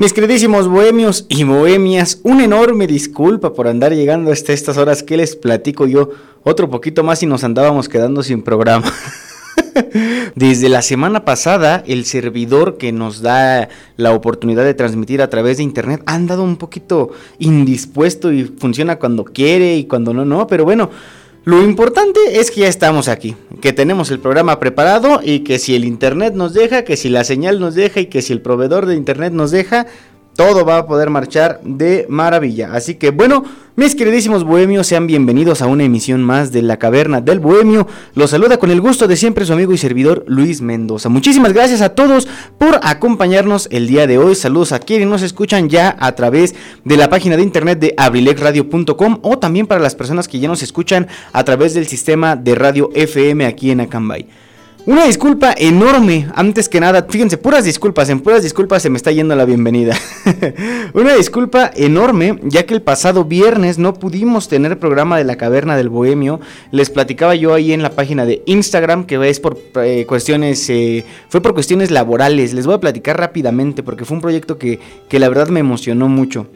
Mis queridísimos bohemios y bohemias, una enorme disculpa por andar llegando hasta estas horas que les platico yo otro poquito más y nos andábamos quedando sin programa. Desde la semana pasada, el servidor que nos da la oportunidad de transmitir a través de internet ha andado un poquito indispuesto y funciona cuando quiere y cuando no, no, pero bueno. Lo importante es que ya estamos aquí, que tenemos el programa preparado y que si el internet nos deja, que si la señal nos deja y que si el proveedor de internet nos deja, todo va a poder marchar de maravilla. Así que bueno, mis queridísimos bohemios, sean bienvenidos a una emisión más de La Caverna del Bohemio. Los saluda con el gusto de siempre su amigo y servidor Luis Mendoza. Muchísimas gracias a todos por acompañarnos el día de hoy. Saludos a quienes nos escuchan ya a través de la página de internet de abrilexradio.com o también para las personas que ya nos escuchan a través del sistema de radio FM aquí en Acambay. Una disculpa enorme, antes que nada, fíjense, puras disculpas, en puras disculpas se me está yendo la bienvenida. Una disculpa enorme, ya que el pasado viernes no pudimos tener programa de la Caverna del Bohemio. Les platicaba yo ahí en la página de Instagram, que es por eh, cuestiones, eh, fue por cuestiones laborales. Les voy a platicar rápidamente, porque fue un proyecto que, que la verdad me emocionó mucho.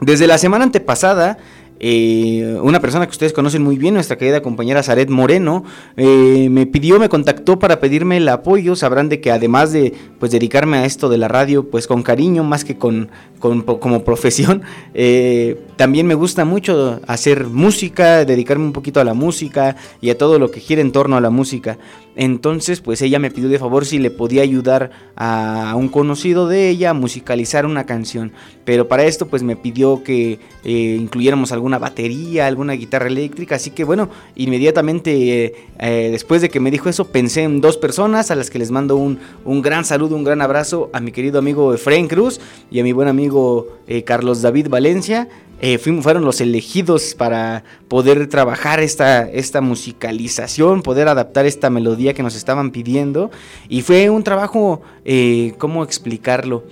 Desde la semana antepasada eh, una persona que ustedes conocen muy bien, nuestra querida compañera Zaret Moreno, eh, me pidió, me contactó para pedirme el apoyo. Sabrán de que además de pues dedicarme a esto de la radio, pues con cariño, más que con, como profesión, eh, también me gusta mucho hacer música, dedicarme un poquito a la música y a todo lo que gira en torno a la música. Entonces, pues ella me pidió de favor si le podía ayudar a un conocido de ella a musicalizar una canción. Pero para esto, pues me pidió que incluyéramos alguna batería, alguna guitarra eléctrica. Así que bueno, inmediatamente eh, eh, después de que me dijo eso, pensé en dos personas a las que les mando un, un gran saludo, un gran abrazo a mi querido amigo Efraín Cruz y a mi buen amigo Carlos David Valencia. Eh, fueron los elegidos para poder trabajar esta, esta musicalización, poder adaptar esta melodía que nos estaban pidiendo. Y fue un trabajo, eh, ¿cómo explicarlo?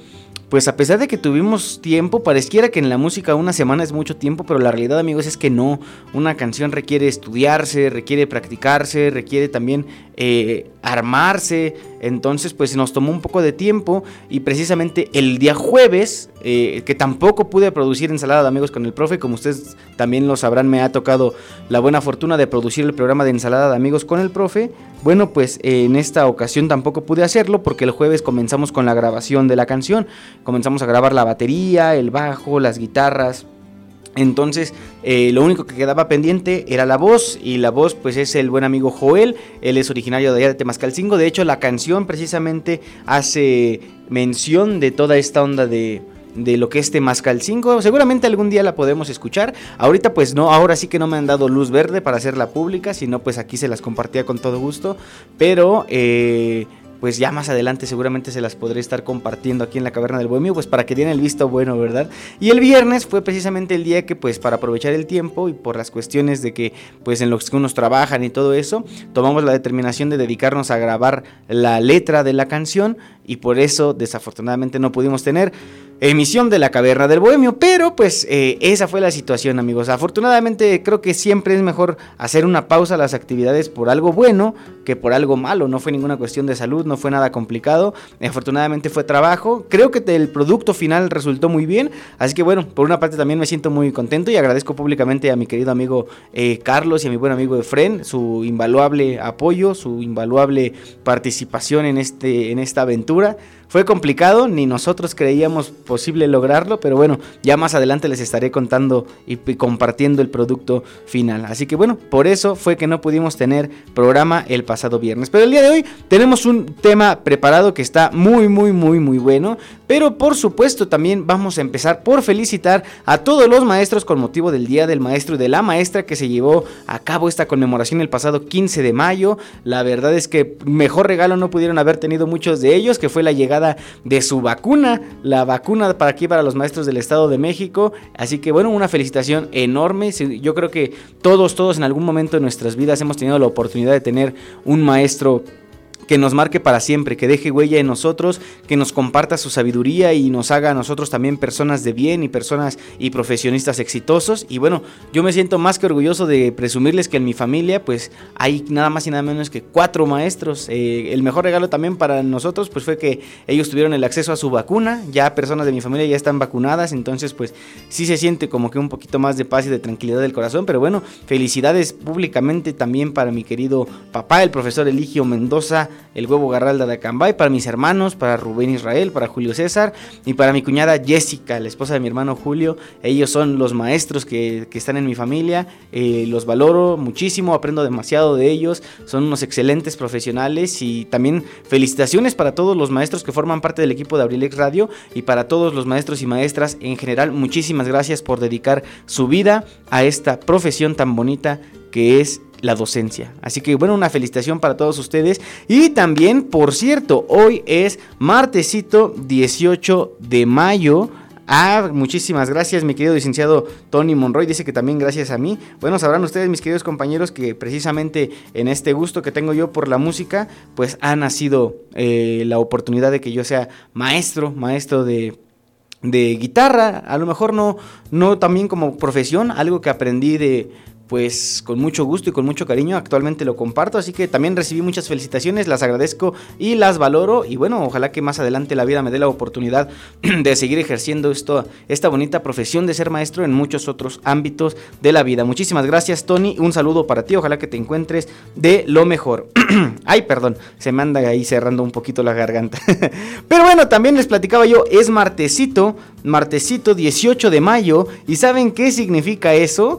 Pues a pesar de que tuvimos tiempo, pareciera que en la música una semana es mucho tiempo, pero la realidad amigos es que no. Una canción requiere estudiarse, requiere practicarse, requiere también eh, armarse. Entonces pues nos tomó un poco de tiempo y precisamente el día jueves, eh, que tampoco pude producir ensalada de amigos con el profe, como ustedes también lo sabrán, me ha tocado la buena fortuna de producir el programa de ensalada de amigos con el profe. Bueno, pues en esta ocasión tampoco pude hacerlo porque el jueves comenzamos con la grabación de la canción. Comenzamos a grabar la batería, el bajo, las guitarras. Entonces, eh, lo único que quedaba pendiente era la voz, y la voz, pues es el buen amigo Joel. Él es originario de allá de Temascalcingo. De hecho, la canción precisamente hace mención de toda esta onda de, de lo que es Temascalcingo. Seguramente algún día la podemos escuchar. Ahorita pues no, ahora sí que no me han dado luz verde para hacerla pública, sino pues aquí se las compartía con todo gusto. Pero eh, pues ya más adelante seguramente se las podré estar compartiendo aquí en la Caverna del Bohemio, pues para que den el visto bueno, ¿verdad? Y el viernes fue precisamente el día que pues para aprovechar el tiempo y por las cuestiones de que pues en los que unos trabajan y todo eso, tomamos la determinación de dedicarnos a grabar la letra de la canción y por eso desafortunadamente no pudimos tener emisión de la caverna del bohemio, pero pues eh, esa fue la situación amigos. Afortunadamente creo que siempre es mejor hacer una pausa a las actividades por algo bueno que por algo malo, no fue ninguna cuestión de salud, no fue nada complicado, afortunadamente fue trabajo, creo que el producto final resultó muy bien, así que bueno, por una parte también me siento muy contento y agradezco públicamente a mi querido amigo eh, Carlos y a mi buen amigo Efren su invaluable apoyo, su invaluable participación en, este, en esta aventura fue complicado, ni nosotros creíamos posible lograrlo, pero bueno, ya más adelante les estaré contando y, compartiendo el producto final. Así que bueno, por eso fue que no pudimos tener programa el pasado viernes. Pero el día de hoy tenemos un tema preparado que está muy, muy, muy, muy bueno. Pero por supuesto también vamos a empezar por felicitar a todos los maestros con motivo del Día del Maestro y de la Maestra que se llevó a cabo esta conmemoración el pasado 15 de mayo. La verdad es que mejor regalo no pudieron haber tenido muchos de ellos, que fue la llegada de su vacuna, la vacuna para aquí para los maestros del Estado de México. Así que bueno, una felicitación enorme. Yo creo que todos, todos en algún momento de nuestras vidas hemos tenido la oportunidad de tener un maestro que nos marque para siempre, que deje huella en nosotros, que nos comparta su sabiduría y nos haga a nosotros también personas de bien y personas y profesionistas exitosos. Y bueno, yo me siento más que orgulloso de presumirles que en mi familia pues hay nada más y nada menos que cuatro maestros. Eh, el mejor regalo también para nosotros pues fue que ellos tuvieron el acceso a su vacuna, ya personas de mi familia ya están vacunadas, entonces pues sí se siente como que un poquito más de paz y de tranquilidad del corazón, pero bueno, felicidades públicamente también para mi querido papá, el profesor Eligio Mendoza el huevo Garralda de Acambay, para mis hermanos, para Rubén Israel, para Julio César y para mi cuñada Jessica, la esposa de mi hermano Julio. Ellos son los maestros que, están en mi familia, eh, los valoro muchísimo, aprendo demasiado de ellos, son unos excelentes profesionales y también felicitaciones para todos los maestros que forman parte del equipo de Abrilex Radio y para todos los maestros y maestras en general, muchísimas gracias por dedicar su vida a esta profesión tan bonita que es la docencia. Así que bueno, una felicitación para todos ustedes. Y también, por cierto, hoy es martesito 18 de mayo. Ah, muchísimas gracias, mi querido licenciado Tony Monroy. Dice que también gracias a mí. Bueno, sabrán ustedes, mis queridos compañeros, que precisamente en este gusto que tengo yo por la música, pues ha nacido eh, la oportunidad de que yo sea maestro, maestro de de guitarra, a lo mejor no, no también como profesión, algo que aprendí de, pues con mucho gusto y con mucho cariño actualmente lo comparto, así que también recibí muchas felicitaciones, las agradezco y las valoro y bueno, ojalá que más adelante la vida me dé la oportunidad de seguir ejerciendo esto, esta bonita profesión de ser maestro en muchos otros ámbitos de la vida. Muchísimas gracias Tony, un saludo para ti, ojalá que te encuentres de lo mejor. Ay, perdón, se me anda ahí cerrando un poquito la garganta. Pero bueno, también les platicaba yo, es martesito, martesito 18 de mayo y ¿saben qué significa eso?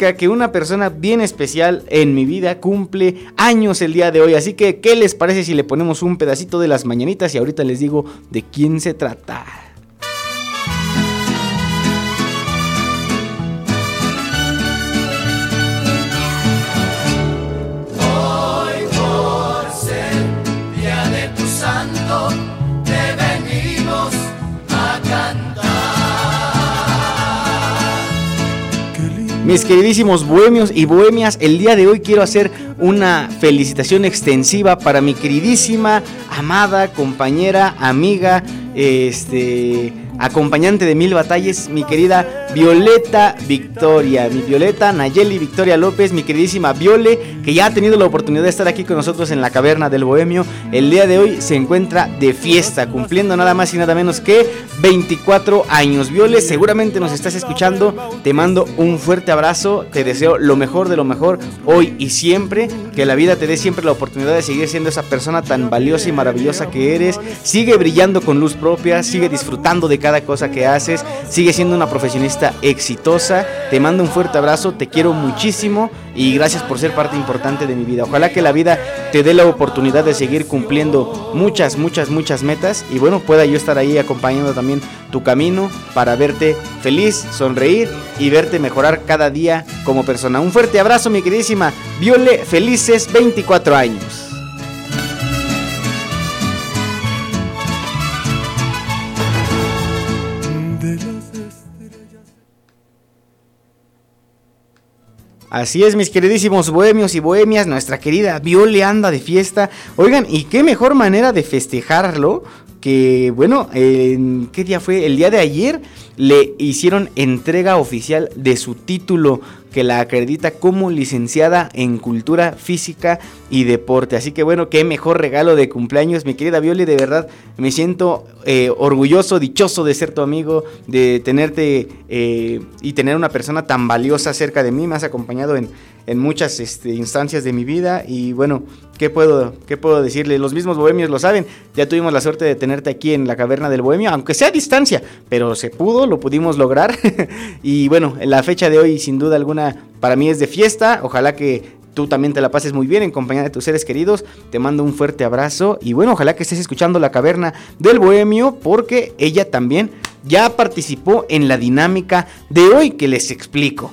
Que una persona bien especial en mi vida cumple años el día de hoy. Así que, ¿qué les parece si le ponemos un pedacito de las mañanitas y ahorita les digo de quién se trata? Mis queridísimos bohemios y bohemias, el día de hoy quiero hacer una felicitación extensiva para mi queridísima, amada, compañera, amiga, este acompañante de mil batallas, mi querida Violeta Victoria, mi Violeta Nayeli Victoria López, mi queridísima Viole, que ya ha tenido la oportunidad de estar aquí con nosotros en la caverna del Bohemio. El día de hoy se encuentra de fiesta, cumpliendo nada más y nada menos que 24 años. Viole, seguramente nos estás escuchando, te mando un fuerte abrazo, te deseo lo mejor de lo mejor hoy y siempre, que la vida te dé siempre la oportunidad de seguir siendo esa persona tan valiosa y maravillosa que eres, sigue brillando con luz propia, sigue disfrutando de cada cada cosa que haces. Sigue siendo una profesionista exitosa. Te mando un fuerte abrazo, te quiero muchísimo y gracias por ser parte importante de mi vida. Ojalá que la vida te dé la oportunidad de seguir cumpliendo muchas, muchas, muchas metas y bueno, pueda yo estar ahí acompañando también tu camino para verte feliz, sonreír y verte mejorar cada día como persona. Un fuerte abrazo, mi queridísima Viole, felices 24 años. Así es, mis queridísimos bohemios y bohemias, nuestra querida Viole anda de fiesta. Oigan, ¿y qué mejor manera de festejarlo que, bueno, ¿qué día fue? El día de ayer le hicieron entrega oficial de su título que la acredita como licenciada en cultura física y deporte. Así que bueno, qué mejor regalo de cumpleaños, mi querida Violi, de verdad me siento eh, orgulloso, dichoso de ser tu amigo, de tenerte eh, y tener una persona tan valiosa cerca de mí. Me has acompañado en, en muchas este, instancias de mi vida y bueno, ¿qué puedo, ¿qué puedo decirle? Los mismos bohemios lo saben, ya tuvimos la suerte de tenerte aquí en la caverna del bohemio, aunque sea a distancia, pero se pudo, lo pudimos lograr y bueno, la fecha de hoy sin duda alguna para mí es de fiesta, ojalá que tú también te la pases muy bien en compañía de tus seres queridos. Te mando un fuerte abrazo y bueno, ojalá que estés escuchando la caverna del bohemio porque ella también ya participó en la dinámica de hoy que les explico.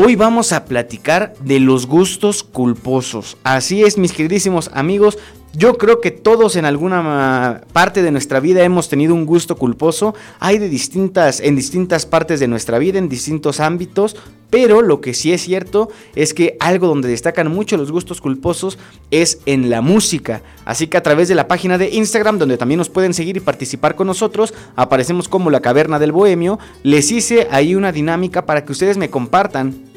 Hoy vamos a platicar de los gustos culposos. Así es, mis queridísimos amigos, yo creo que todos en alguna parte de nuestra vida hemos tenido un gusto culposo. Hay de distintas, en distintas partes de nuestra vida, en distintos ámbitos. Pero lo que sí es cierto es que algo donde destacan mucho los gustos culposos es en la música. Así que a través de la página de Instagram, donde también nos pueden seguir y participar con nosotros, aparecemos como la caverna del bohemio. Les hice ahí una dinámica para que ustedes me compartan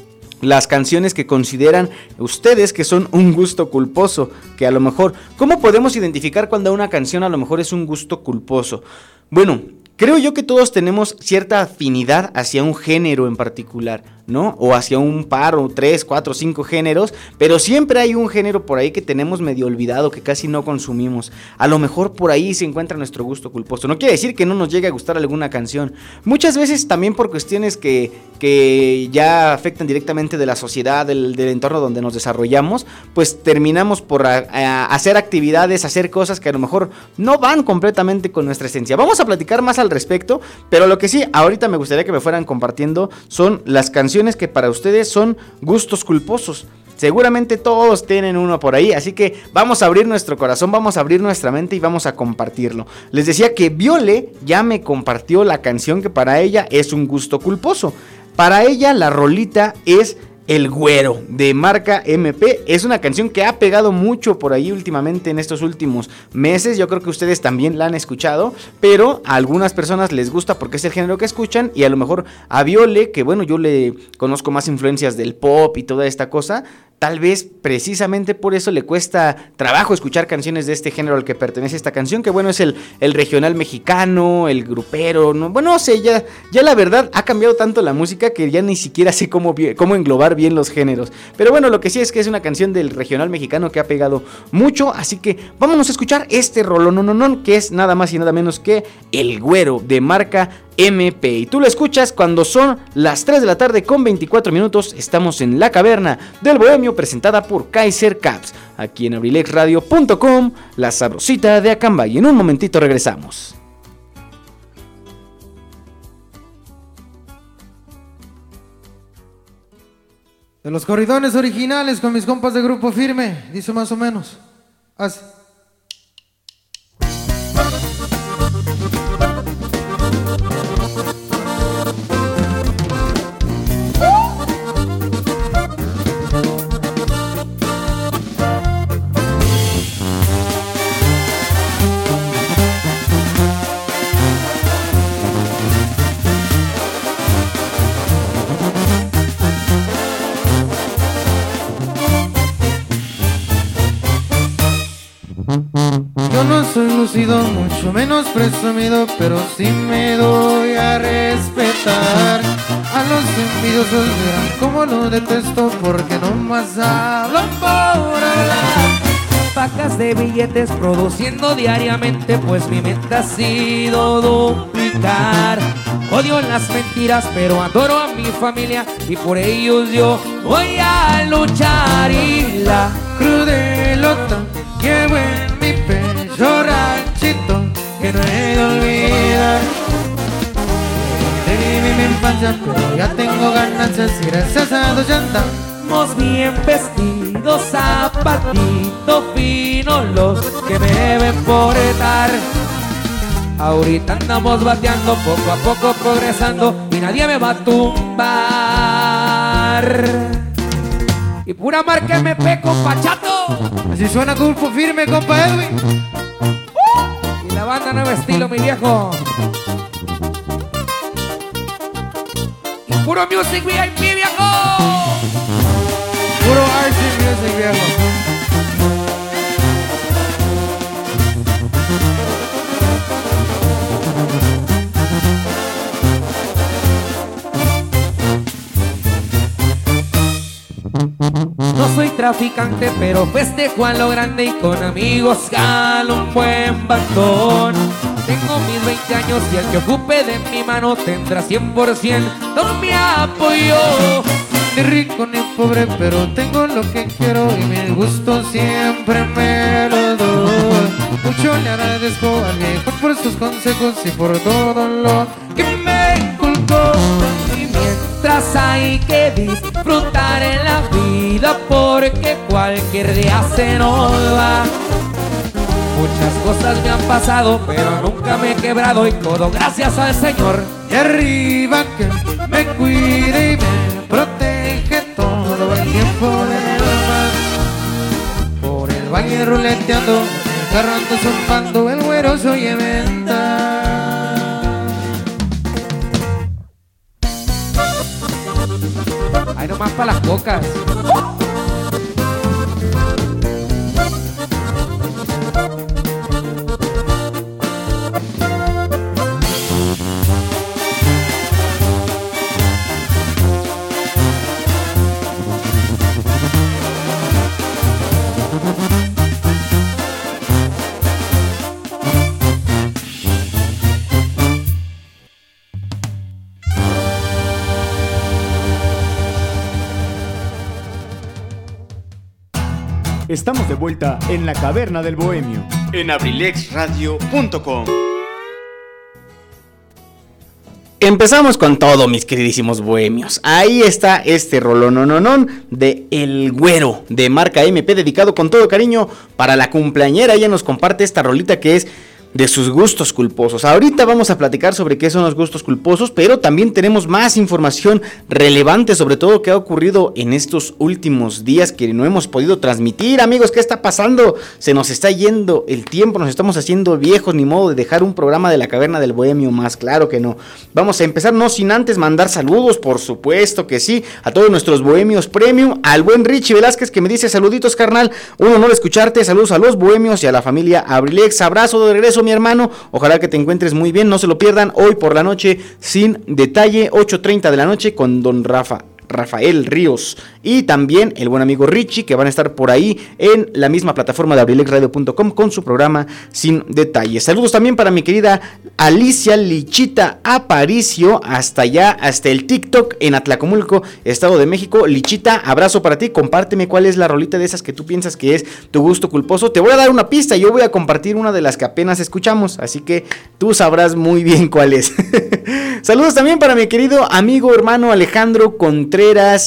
las canciones que consideran ustedes que son un gusto culposo, que a lo mejor, ¿cómo podemos identificar cuando una canción a lo mejor es un gusto culposo? Bueno, creo yo que todos tenemos cierta afinidad hacia un género en particular. ¿No? O hacia un par o tres, cuatro, cinco géneros, pero siempre hay un género por ahí que tenemos medio olvidado, que casi no consumimos. A lo mejor por ahí se encuentra nuestro gusto culposo. No quiere decir que no nos llegue a gustar alguna canción. Muchas veces también por cuestiones que, que ya afectan directamente de la sociedad, del, entorno donde nos desarrollamos, pues terminamos por hacer actividades, hacer cosas que a lo mejor no van completamente con nuestra esencia. Vamos a platicar más al respecto, pero lo que sí, ahorita me gustaría que me fueran compartiendo son las canciones que para ustedes son gustos culposos. Seguramente todos tienen uno por ahí, así que vamos a abrir nuestro corazón, vamos a abrir nuestra mente y vamos a compartirlo. Les decía que Viole ya me compartió la canción que para ella es un gusto culposo. Para ella la rolita es el Güero de marca MP es una canción que ha pegado mucho por ahí últimamente en estos últimos meses. Yo creo que ustedes también la han escuchado, pero a algunas personas les gusta porque es el género que escuchan y a lo mejor a Viole, que bueno, yo le conozco más influencias del pop y toda esta cosa, Tal vez precisamente por eso le cuesta trabajo escuchar canciones de este género al que pertenece esta canción, que bueno, es el, regional mexicano, el grupero, ¿no? bueno, no sé, ya, ya la verdad ha cambiado tanto la música que ya ni siquiera sé cómo, cómo englobar bien los géneros. Pero bueno, lo que sí es que es una canción del regional mexicano que ha pegado mucho, así que vámonos a escuchar este rollo, no, no, no, que es nada más y nada menos que El Güero de marca MP. Y tú lo escuchas cuando son las 3 de la tarde con 24 minutos. Estamos en la caverna del Bohemio presentada por Kaiser Caps. Aquí en abrilexradio.com, la sabrosita de Acamba. Y en un momentito regresamos. De los corridones originales con mis compas de grupo firme, dice más o menos. Así. Soy lucido, mucho menos presumido, pero sí me doy a respetar. A los envidiosos verán como lo detesto, porque no más hablan por hablar. Pacas de billetes produciendo diariamente, pues mi mente ha sido duplicar. Odio las mentiras, pero adoro a mi familia y por ellos yo voy a luchar. Y la crudelota que en mi pecho ranchito que no he de olvidar. De mi infancia, pero ya tengo ganancias y gracias a Dios andamos bien vestidos, zapatito fino los que me deben portar. Ahorita andamos bateando, poco a poco progresando y nadie me va a tumbar. Y pura marca MP, compa Chato. Así suena Grupo Firme, compa Edwin. Y la banda Nuevo Estilo, mi viejo. Y puro Music VIP, viejo. Puro RC Music, viejo. No soy traficante, pero festejo a lo grande y con amigos jalo un buen bastón. Tengo mis 20 años y el que ocupe de mi mano tendrá 100% no me apoyo. Ni rico ni pobre, pero tengo lo que quiero y mi gusto siempre me lo doy. Mucho le agradezco al viejo por sus consejos y por todo lo que me inculcó. Mientras hay que disfrutar en la vida porque cualquier día se nos va. Muchas cosas me han pasado, pero nunca me he quebrado y todo gracias al Señor. Y arriba que me cuide y me protege todo el tiempo del mar. Por el valle ruleteando, el carro ando zumbando, el güero se oye venta. Ahí nomás para las cocas. Estamos de vuelta en la caverna del bohemio. En abrilexradio.com. Empezamos con todo, mis queridísimos bohemios. Ahí está este rolonononón de El Güero, de marca MP, dedicado con todo cariño para la cumpleañera. Ella nos comparte esta rolita que es de sus gustos culposos. Ahorita vamos a platicar sobre qué son los gustos culposos, pero también tenemos más información relevante sobre todo qué ha ocurrido en estos últimos días que no hemos podido transmitir. Amigos, ¿qué está pasando? Se nos está yendo el tiempo, nos estamos haciendo viejos, ni modo de dejar un programa de la caverna del bohemio más, claro que no. Vamos a empezar no sin antes mandar saludos, por supuesto que sí, a todos nuestros bohemios premium, al buen Richie Velázquez que me dice saluditos carnal, un honor escucharte, saludos a los bohemios y a la familia Abrilex, abrazo de regreso mi hermano. Ojalá que te encuentres muy bien. No se lo pierdan hoy por la noche sin detalle. 8.30 de la noche con don Rafa. Rafael Ríos y también el buen amigo Richie que van a estar por ahí en la misma plataforma de abrilexradio.com con su programa Sin Detalles. Saludos también para mi querida Alicia Lichita Aparicio hasta allá, hasta el TikTok en Atlacomulco, Estado de México. Lichita, abrazo para ti, compárteme cuál es la rolita de esas que tú piensas que es tu gusto culposo. Te voy a dar una pista, yo voy a compartir una de las que apenas escuchamos, así que tú sabrás muy bien cuál es. Saludos también para mi querido amigo hermano Alejandro Contreras,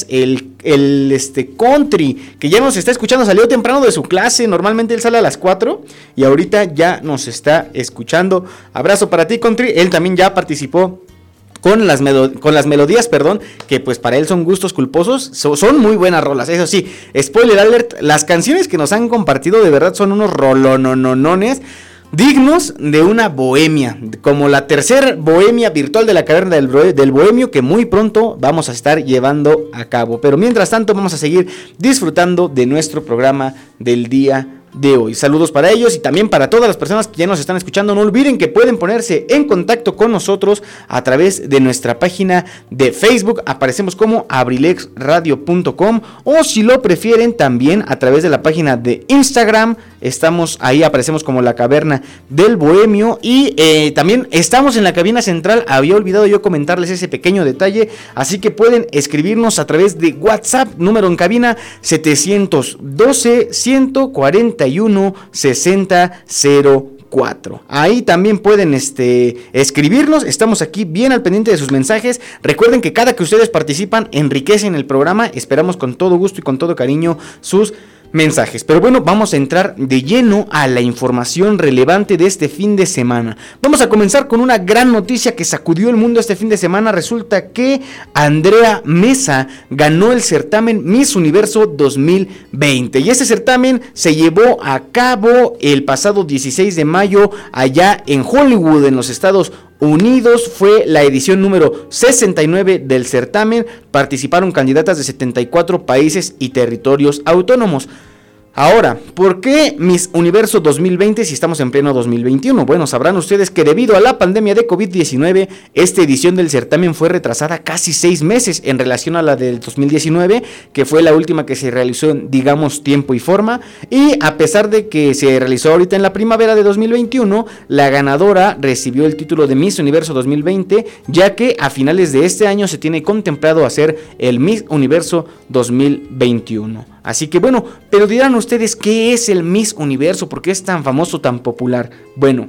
el, el este, country, que ya nos está escuchando, salió temprano de su clase, normalmente él sale a las 4 y ahorita ya nos está escuchando. Abrazo para ti, country, él también ya participó con las, con las melodías, perdón, que pues para él son gustos culposos, so son muy buenas rolas. Eso sí, spoiler alert, las canciones que nos han compartido de verdad son unos rolononones dignos de una bohemia, como la tercera bohemia virtual de la caverna del, del, bohemio que muy pronto vamos a estar llevando a cabo. Pero mientras tanto vamos a seguir disfrutando de nuestro programa del día de hoy. Saludos para ellos y también para todas las personas que ya nos están escuchando. No olviden que pueden ponerse en contacto con nosotros a través de nuestra página de Facebook. Aparecemos como abrilexradio.com o si lo prefieren también a través de la página de Instagram. Estamos ahí, aparecemos como la caverna del bohemio y eh, también estamos en la cabina central. Había olvidado yo comentarles ese pequeño detalle, así que pueden escribirnos a través de WhatsApp, número en cabina 712 141 6004. Ahí también pueden este, escribirnos. Estamos aquí bien al pendiente de sus mensajes. Recuerden que cada que ustedes participan enriquecen el programa. Esperamos con todo gusto y con todo cariño sus mensajes. Pero bueno, vamos a entrar de lleno a la información relevante de este fin de semana. Vamos a comenzar con una gran noticia que sacudió el mundo este fin de semana. Resulta que Andrea Mesa ganó el certamen Miss Universo 2020. Y ese certamen se llevó a cabo el pasado 16 de mayo allá en Hollywood, en los Estados Unidos fue la edición número 69 del certamen. Participaron candidatas de 74 países y territorios autónomos. Ahora, ¿por qué Miss Universo 2020 si estamos en pleno 2021? Bueno, sabrán ustedes que debido a la pandemia de COVID-19, esta edición del certamen fue retrasada casi seis meses en relación a la del 2019, que fue la última que se realizó en, digamos, tiempo y forma. Y a pesar de que se realizó ahorita en la primavera de 2021, la ganadora recibió el título de Miss Universo 2020, ya que a finales de este año se tiene contemplado hacer el Miss Universo 2021. Así que bueno, pero dirán ustedes qué es el Miss Universo, por qué es tan famoso, tan popular. Bueno,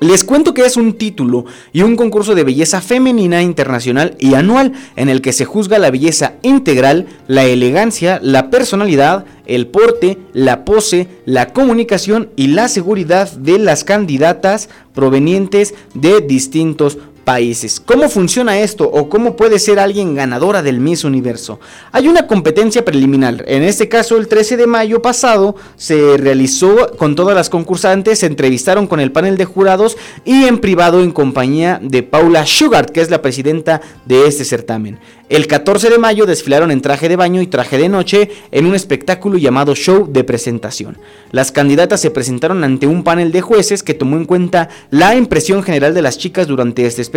les cuento que es un título y un concurso de belleza femenina internacional y anual en el que se juzga la belleza integral, la elegancia, la personalidad, el porte, la pose, la comunicación y la seguridad de las candidatas provenientes de distintos países. ¿Cómo funciona esto o cómo puede ser alguien ganadora del Miss Universo? Hay una competencia preliminar. En este caso, el 13 de mayo pasado se realizó con todas las concursantes, se entrevistaron con el panel de jurados y en privado en compañía de Paula Sugar, que es la presidenta de este certamen. El 14 de mayo desfilaron en traje de baño y traje de noche en un espectáculo llamado Show de Presentación. Las candidatas se presentaron ante un panel de jueces que tomó en cuenta la impresión general de las chicas durante este espectáculo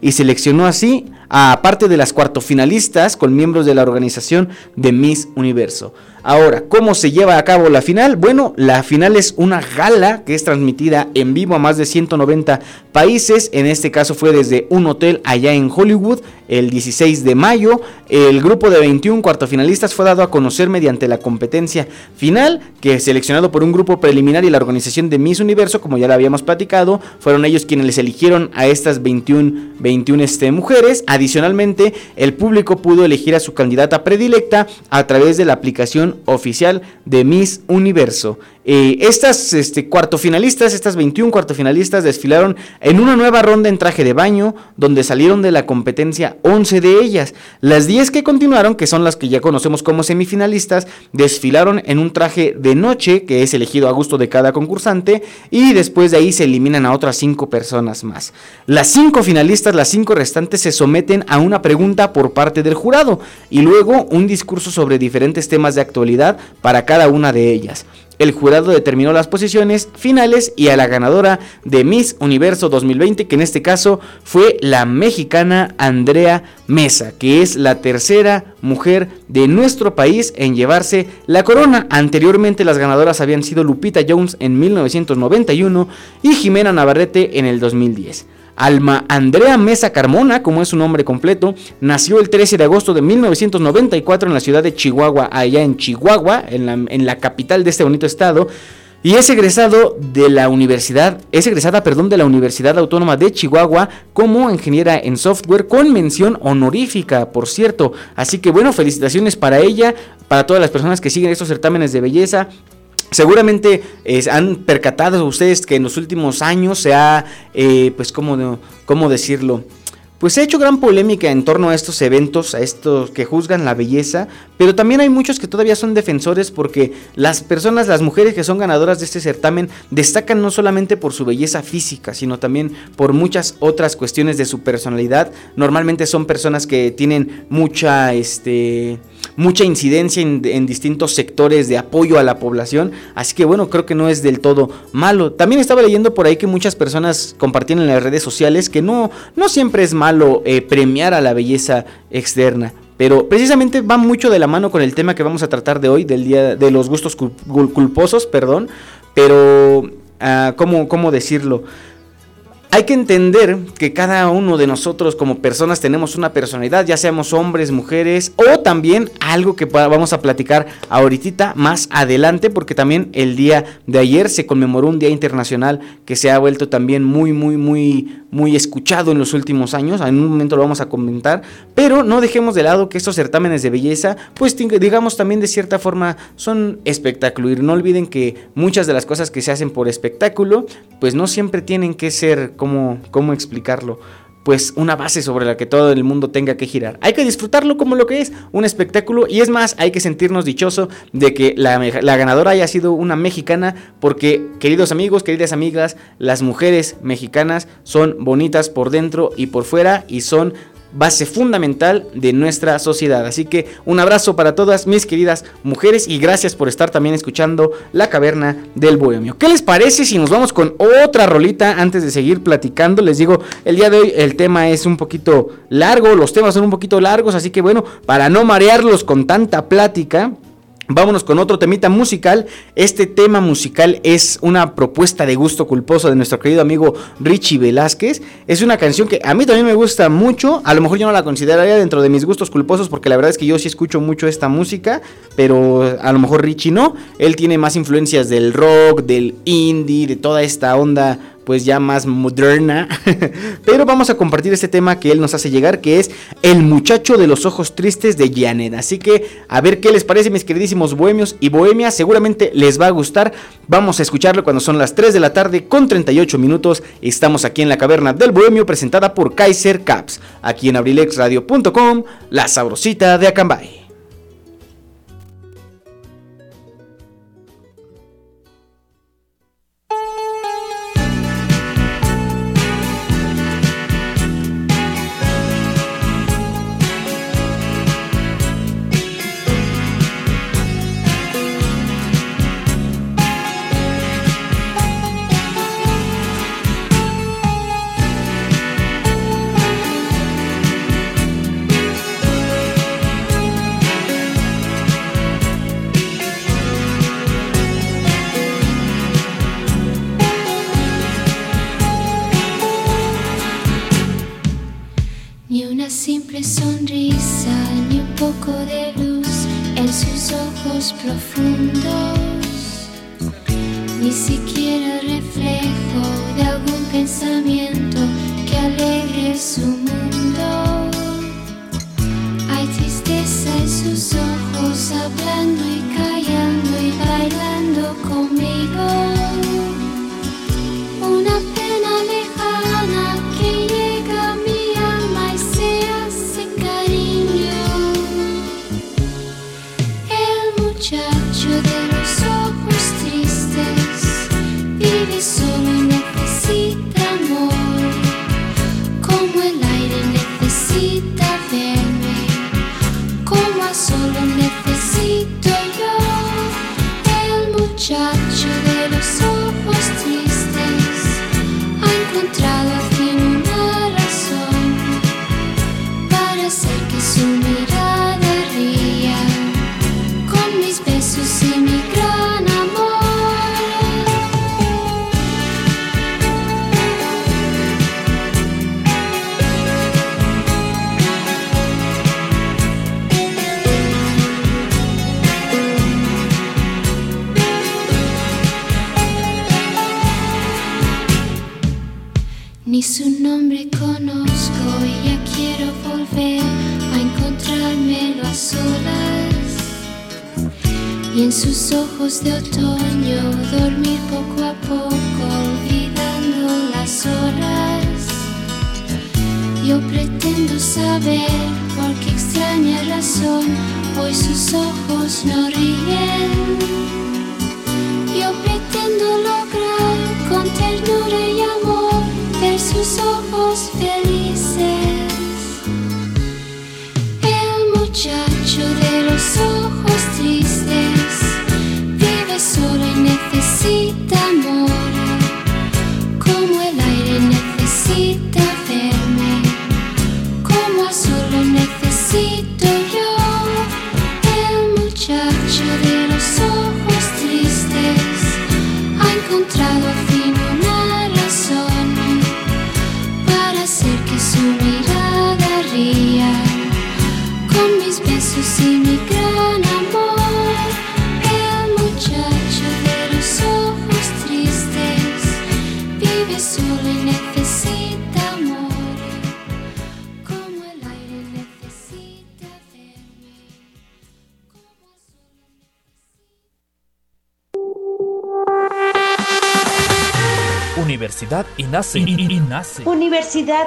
y seleccionó así a parte de las cuartofinalistas con miembros de la organización de Miss Universo. Ahora, ¿cómo se lleva a cabo la final? Bueno, la final es una gala que es transmitida en vivo a más de 190 países. En este caso fue desde un hotel allá en Hollywood el 16 de mayo. El grupo de 21 cuartofinalistas fue dado a conocer mediante la competencia final, que seleccionado por un grupo preliminar y la organización de Miss Universo, como ya lo habíamos platicado, fueron ellos quienes les eligieron a estas 21, 21 este, mujeres. Adicionalmente, el público pudo elegir a su candidata predilecta a través de la aplicación oficial de Miss Universo. Eh, estas este, cuartofinalistas, estas 21 cuartofinalistas desfilaron en una nueva ronda en traje de baño, donde salieron de la competencia 11 de ellas. Las 10 que continuaron, que son las que ya conocemos como semifinalistas, desfilaron en un traje de noche, que es elegido a gusto de cada concursante, y después de ahí se eliminan a otras 5 personas más. Las 5 finalistas, las 5 restantes, se someten a una pregunta por parte del jurado, y luego un discurso sobre diferentes temas de actualidad para cada una de ellas. El jurado determinó las posiciones finales y a la ganadora de Miss Universo 2020, que en este caso fue la mexicana Andrea Mesa, que es la tercera mujer de nuestro país en llevarse la corona. Anteriormente las ganadoras habían sido Lupita Jones en 1991 y Jimena Navarrete en el 2010. Alma Andrea Mesa Carmona, como es su nombre completo, nació el 13 de agosto de 1994 en la ciudad de Chihuahua, allá en Chihuahua, en la, capital de este bonito estado. Y es egresado de la universidad, es egresada, perdón, de la Universidad Autónoma de Chihuahua como ingeniera en software con mención honorífica, por cierto. Así que bueno, felicitaciones para ella, para todas las personas que siguen estos certámenes de belleza. Seguramente eh, han percatado ustedes que en los últimos años se ha, eh, pues, ¿cómo, ¿cómo decirlo? pues se ha hecho gran polémica en torno a estos eventos, a estos que juzgan la belleza, pero también hay muchos que todavía son defensores porque las personas, las mujeres que son ganadoras de este certamen destacan no solamente por su belleza física, sino también por muchas otras cuestiones de su personalidad. Normalmente son personas que tienen mucha, este, mucha incidencia en, distintos sectores de apoyo a la población, así que bueno, creo que no es del todo malo. También estaba leyendo por ahí que muchas personas compartían en las redes sociales que no, no siempre es malo malo eh, premiar a la belleza externa. Pero precisamente va mucho de la mano con el tema que vamos a tratar de hoy, del día de los gustos culposos, perdón. Pero, ah, ¿cómo, ¿cómo decirlo? Hay que entender que cada uno de nosotros como personas tenemos una personalidad, ya seamos hombres, mujeres o también algo que vamos a platicar ahorita más adelante porque también el día de ayer se conmemoró un día internacional que se ha vuelto también muy muy muy muy escuchado en los últimos años, en un momento lo vamos a comentar, pero no dejemos de lado que estos certámenes de belleza pues digamos también de cierta forma son espectáculo. Y no olviden que muchas de las cosas que se hacen por espectáculo pues no siempre tienen que ser cómo, explicarlo pues una base sobre la que todo el mundo tenga que girar. Hay que disfrutarlo como lo que es, un espectáculo y es más, hay que sentirnos dichoso de que la, la, ganadora haya sido una mexicana porque, queridos amigos, queridas amigas, las mujeres mexicanas son bonitas por dentro y por fuera y son base fundamental de nuestra sociedad. Así que un abrazo para todas mis queridas mujeres y gracias por estar también escuchando La Caverna del Bohemio. ¿Qué les parece si nos vamos con otra rolita antes de seguir platicando? Les digo, el día de hoy el tema es un poquito largo, los temas son un poquito largos, así que bueno, para no marearlos con tanta plática, Vámonos con otro temita musical. Este tema musical es una propuesta de gusto culposo de nuestro querido amigo Richie Velázquez. Es una canción que a mí también me gusta mucho. A lo mejor yo no la consideraría dentro de mis gustos culposos porque la verdad es que yo sí escucho mucho esta música, pero a lo mejor Richie no. Él tiene más influencias del rock, del indie, de toda esta onda pues ya más moderna. Pero vamos a compartir este tema que él nos hace llegar, que es El muchacho de los ojos tristes de Janet. Así que a ver qué les parece mis queridísimos bohemios y bohemias, seguramente les va a gustar. Vamos a escucharlo cuando son las 3 de la tarde con 38 minutos. Estamos aquí en la caverna del bohemio presentada por Kaiser Caps, aquí en abrilexradio.com, la sabrosita de Acambay. Universidad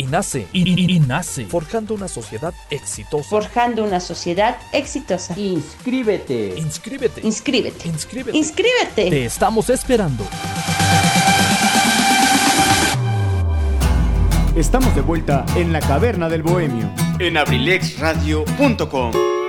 INACE. INACE. Forjando una sociedad exitosa. Forjando una sociedad exitosa. Inscríbete. Inscríbete. Inscríbete. Inscríbete. Inscríbete. Te estamos esperando. Estamos de vuelta en la caverna del bohemio. En abrilexradio.com.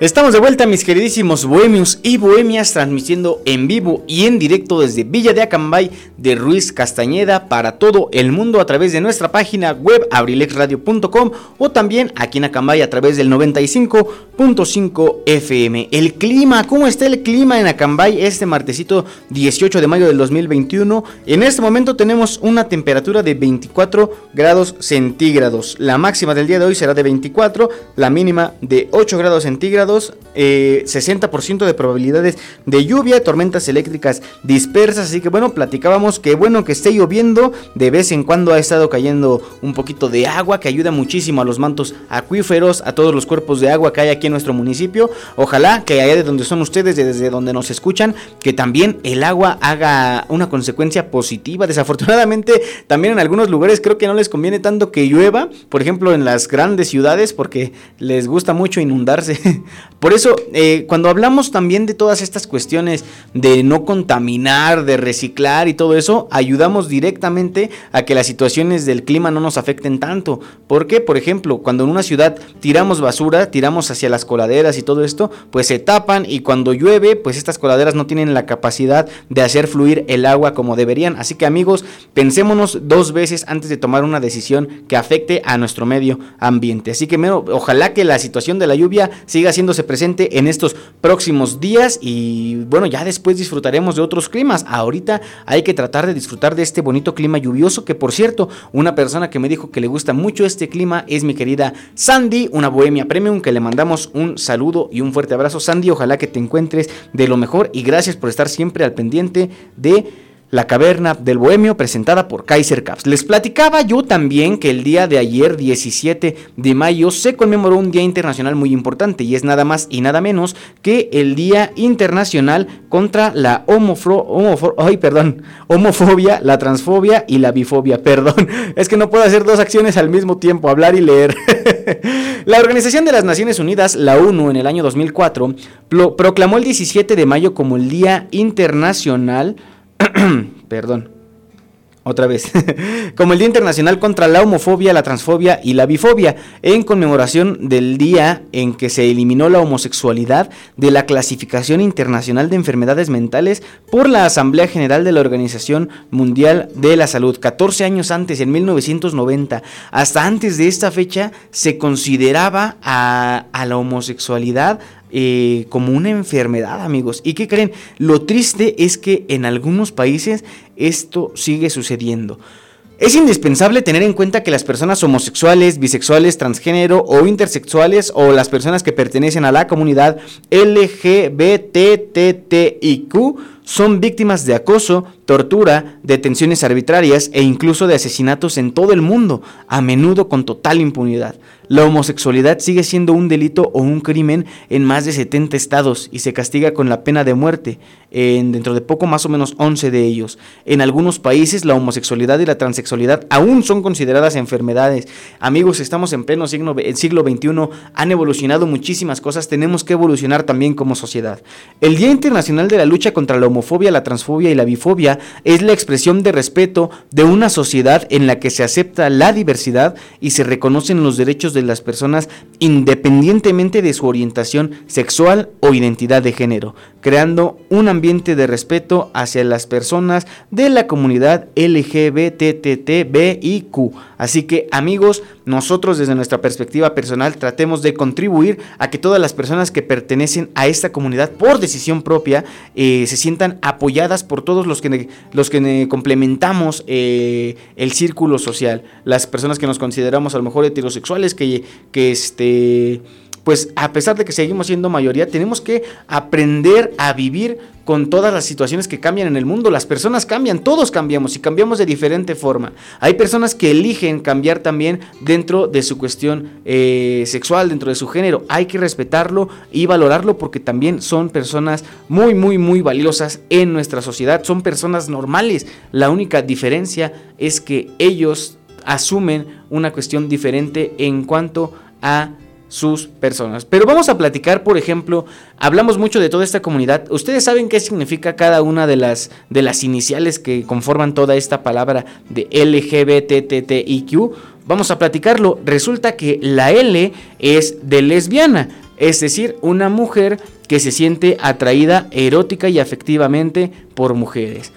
Estamos de vuelta, mis queridísimos bohemios y bohemias, transmitiendo en vivo y en directo desde Villa de Acambay de Ruiz Castañeda para todo el mundo a través de nuestra página web abrilexradio.com o también aquí en Acambay a través del 95.5 FM. El clima, ¿cómo está el clima en Acambay este martesito 18 de mayo del 2021? En este momento tenemos una temperatura de 24 grados centígrados. La máxima del día de hoy será de 24, la mínima de 8 grados centígrados eh, 60% de probabilidades de lluvia, tormentas eléctricas dispersas. Así que bueno, platicábamos que bueno que esté lloviendo. De vez en cuando ha estado cayendo un poquito de agua que ayuda muchísimo a los mantos acuíferos, a todos los cuerpos de agua que hay aquí en nuestro municipio. Ojalá que allá de donde son ustedes, desde donde nos escuchan, que también el agua haga una consecuencia positiva. Desafortunadamente, también en algunos lugares creo que no les conviene tanto que llueva. Por ejemplo, en las grandes ciudades, porque les gusta mucho inundarse. Por eso, eh, cuando hablamos también de todas estas cuestiones de no contaminar, de reciclar y todo eso, ayudamos directamente a que las situaciones del clima no nos afecten tanto. Porque, por ejemplo, cuando en una ciudad tiramos basura, tiramos hacia las coladeras y todo esto, pues se tapan y cuando llueve, pues estas coladeras no tienen la capacidad de hacer fluir el agua como deberían. Así que amigos, pensémonos dos veces antes de tomar una decisión que afecte a nuestro medio ambiente. Así que ojalá que la situación de la lluvia siga haciéndose presente en estos próximos días y bueno, ya después disfrutaremos de otros climas. Ahorita hay que tratar de disfrutar de este bonito clima lluvioso que por cierto, una persona que me dijo que le gusta mucho este clima es mi querida Sandy, una bohemia premium que le mandamos un saludo y un fuerte abrazo. Sandy, ojalá que te encuentres de lo mejor y gracias por estar siempre al pendiente de la Caverna del Bohemio presentada por Kaiser Caps. Les platicaba yo también que el día de ayer, 17 de mayo, se conmemoró un día internacional muy importante y es nada más y nada menos que el Día Internacional contra la homofro, perdón, homofobia, la transfobia y la bifobia. Perdón, es que no puedo hacer dos acciones al mismo tiempo, hablar y leer. La Organización de las Naciones Unidas, la ONU, en el año 2004, pro- proclamó el 17 de mayo como el Día Internacional Perdón. Otra vez. Como el Día Internacional contra la Homofobia, la Transfobia y la Bifobia, en conmemoración del día en que se eliminó la homosexualidad de la Clasificación Internacional de Enfermedades Mentales por la Asamblea General de la Organización Mundial de la Salud. 14 años antes, en 1990, hasta antes de esta fecha, se consideraba a, a la homosexualidad eh, como una enfermedad, amigos. ¿Y qué creen? Lo triste es que en algunos países esto sigue sucediendo. Es indispensable tener en cuenta que las personas homosexuales, bisexuales, transgénero o intersexuales o las personas que pertenecen a la comunidad LGBTTIQ son víctimas de acoso, tortura, detenciones arbitrarias e incluso de asesinatos en todo el mundo, a menudo con total impunidad. La homosexualidad sigue siendo un delito o un crimen en más de 70 estados y se castiga con la pena de muerte, en dentro de poco más o menos 11 de ellos. En algunos países la homosexualidad y la transexualidad aún son consideradas enfermedades. Amigos, estamos en pleno siglo, siglo XXI, han evolucionado muchísimas cosas, tenemos que evolucionar también como sociedad. El Día Internacional de la Lucha contra la homofobia, la transfobia y la bifobia es la expresión de respeto de una sociedad en la que se acepta la diversidad y se reconocen los derechos de las personas independientemente de su orientación sexual o identidad de género, creando un ambiente de respeto hacia las personas de la comunidad LGBTTBIQ. Así que amigos, nosotros desde nuestra perspectiva personal tratemos de contribuir a que todas las personas que pertenecen a esta comunidad por decisión propia eh, se sientan apoyadas por todos los que, los que complementamos eh, el círculo social, las personas que nos consideramos a lo mejor heterosexuales, que, que este pues a pesar de que seguimos siendo mayoría, tenemos que aprender a vivir con todas las situaciones que cambian en el mundo. Las personas cambian, todos cambiamos y cambiamos de diferente forma. Hay personas que eligen cambiar también dentro de su cuestión eh, sexual, dentro de su género. Hay que respetarlo y valorarlo porque también son personas muy, muy, muy valiosas en nuestra sociedad. Son personas normales. La única diferencia es que ellos asumen una cuestión diferente en cuanto a sus personas. Pero vamos a platicar, por ejemplo, hablamos mucho de toda esta comunidad. ¿Ustedes saben qué significa cada una de las, de las iniciales que conforman toda esta palabra de LGBTTIQ? Vamos a platicarlo. Resulta que la L es de lesbiana, es decir, una mujer que se siente atraída erótica y afectivamente por mujeres.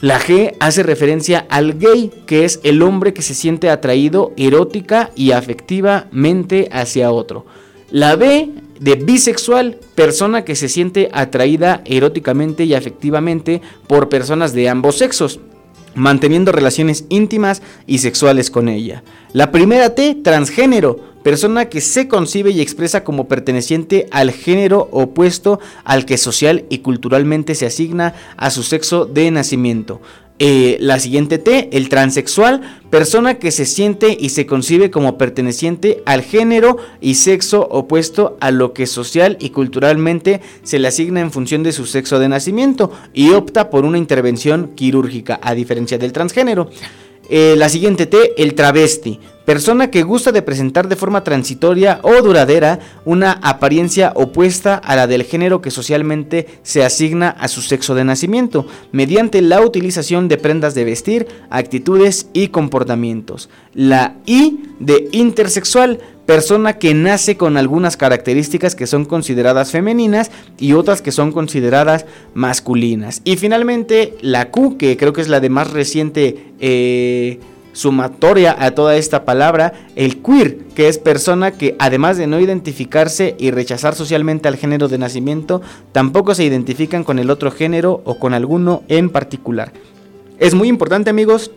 La G hace referencia al gay, que es el hombre que se siente atraído erótica y afectivamente hacia otro. La B de bisexual, persona que se siente atraída eróticamente y afectivamente por personas de ambos sexos, manteniendo relaciones íntimas y sexuales con ella. La primera T, transgénero, persona que se concibe y expresa como perteneciente al género opuesto al que social y culturalmente se asigna a su sexo de nacimiento. Eh, la siguiente T, el transexual, persona que se siente y se concibe como perteneciente al género y sexo opuesto a lo que social y culturalmente se le asigna en función de su sexo de nacimiento y opta por una intervención quirúrgica, a diferencia del transgénero. Eh, la siguiente T, el travesti. Persona que gusta de presentar de forma transitoria o duradera una apariencia opuesta a la del género que socialmente se asigna a su sexo de nacimiento, mediante la utilización de prendas de vestir, actitudes y comportamientos. La I de intersexual persona que nace con algunas características que son consideradas femeninas y otras que son consideradas masculinas. Y finalmente la Q, que creo que es la de más reciente eh, sumatoria a toda esta palabra, el queer, que es persona que además de no identificarse y rechazar socialmente al género de nacimiento, tampoco se identifican con el otro género o con alguno en particular. Es muy importante amigos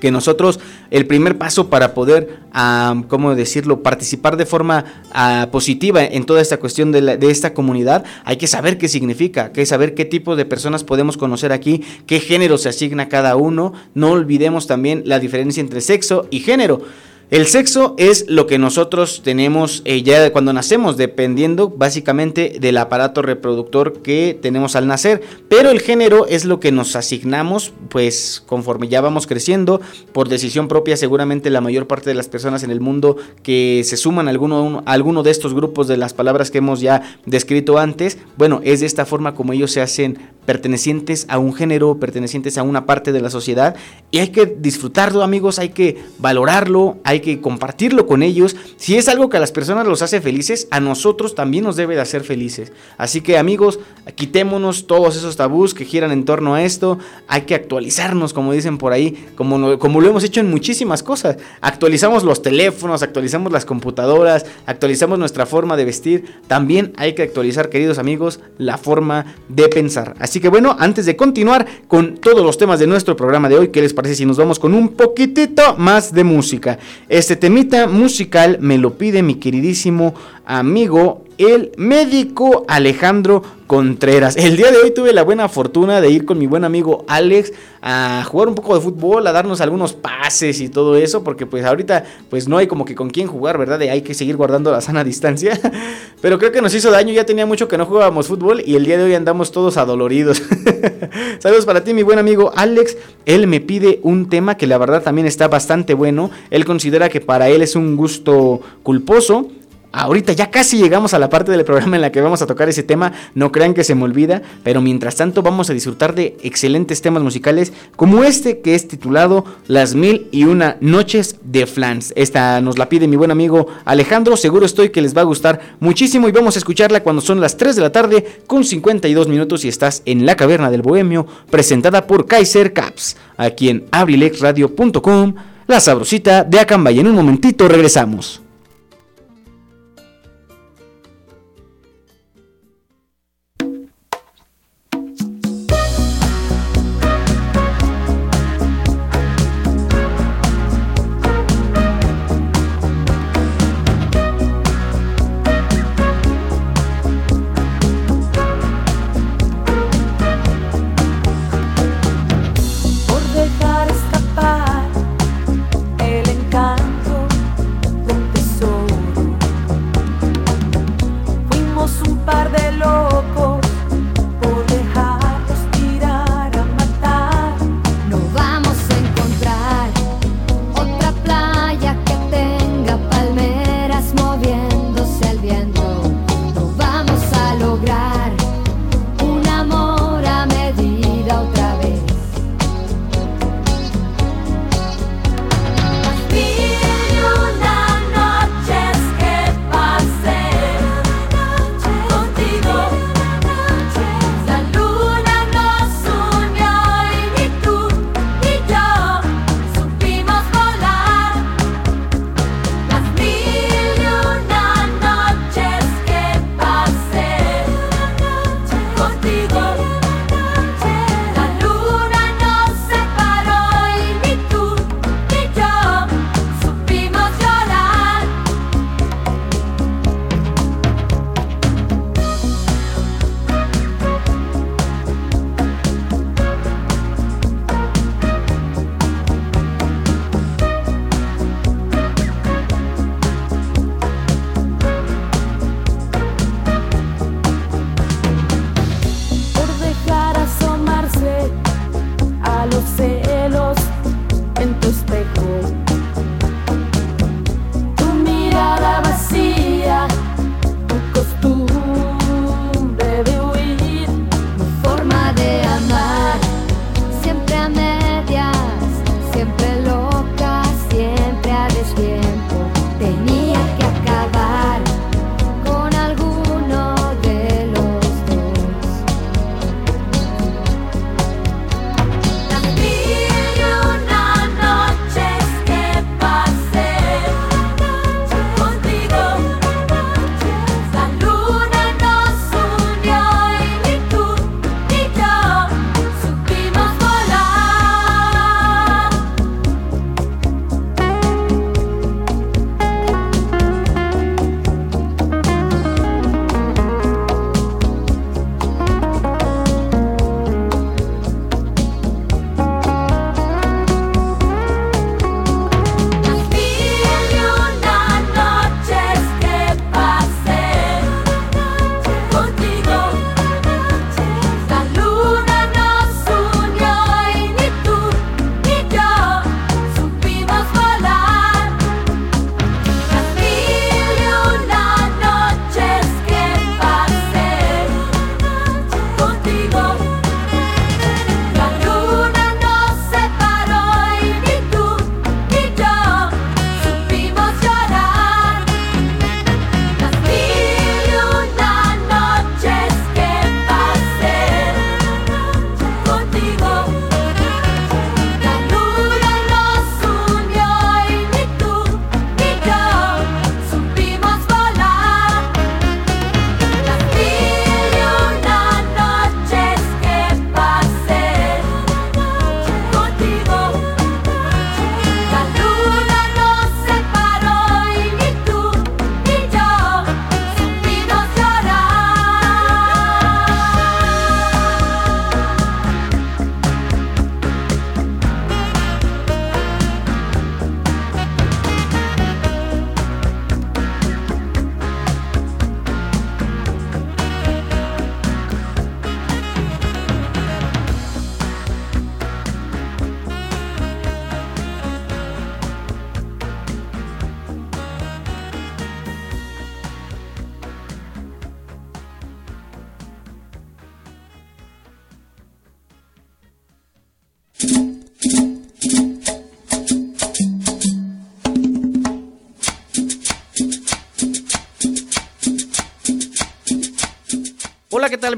que nosotros el primer paso para poder, uh, ¿cómo decirlo?, participar de forma ah, positiva en toda esta cuestión de, de, esta comunidad, hay que saber qué significa, hay que saber qué tipo de personas podemos conocer aquí, qué género se asigna cada uno, no olvidemos también la diferencia entre sexo y género. El sexo es lo que nosotros tenemos eh, ya cuando nacemos, dependiendo básicamente del aparato reproductor que tenemos al nacer. Pero el género es lo que nos asignamos, pues conforme ya vamos creciendo, por decisión propia, seguramente la mayor parte de las personas en el mundo que se suman a alguno, a alguno de estos grupos de las palabras que hemos ya descrito antes, bueno, es de esta forma como ellos se hacen pertenecientes a un género, pertenecientes a una parte de la sociedad. Y hay que disfrutarlo, amigos, hay que valorarlo, hay que compartirlo con ellos. Si es algo que a las personas los hace felices, a nosotros también nos debe de hacer felices. Así que, amigos, quitémonos todos esos tabús que giran en torno a esto. Hay que actualizarnos, como dicen por ahí, como, como lo hemos hecho en muchísimas cosas. Actualizamos los teléfonos, actualizamos las computadoras, actualizamos nuestra forma de vestir. También hay que actualizar, queridos amigos, la forma de pensar. Así que bueno, antes de continuar con todos los temas de nuestro programa de hoy, ¿qué les parece si nos vamos con un poquitito más de música? Este temita musical me lo pide mi queridísimo amigo el médico Alejandro Contreras. El día de hoy tuve la buena fortuna de ir con mi buen amigo Alex a jugar un poco de fútbol, a darnos algunos pases y todo eso, porque pues ahorita pues no hay como que con quién jugar, ¿verdad? hay que seguir guardando la sana distancia. Pero creo que nos hizo daño, ya tenía mucho que no jugábamos fútbol y el día de hoy andamos todos adoloridos. Saludos para ti, mi buen amigo Alex. Él me pide un tema que la verdad también está bastante bueno. Él considera que para él es un gusto culposo Ahorita ya casi llegamos a la parte del programa en la que vamos a tocar ese tema, no crean que se me olvida, pero mientras tanto vamos a disfrutar de excelentes temas musicales como este que es titulado Las mil y una noches de Flans. Esta nos la pide mi buen amigo Alejandro, seguro estoy que les va a gustar muchísimo y vamos a escucharla cuando son las 3 de la tarde con 52 minutos y estás en la caverna del bohemio, presentada por Kaiser Caps, aquí en abrilexradio.com, la sabrosita de Acambay. En un momentito regresamos.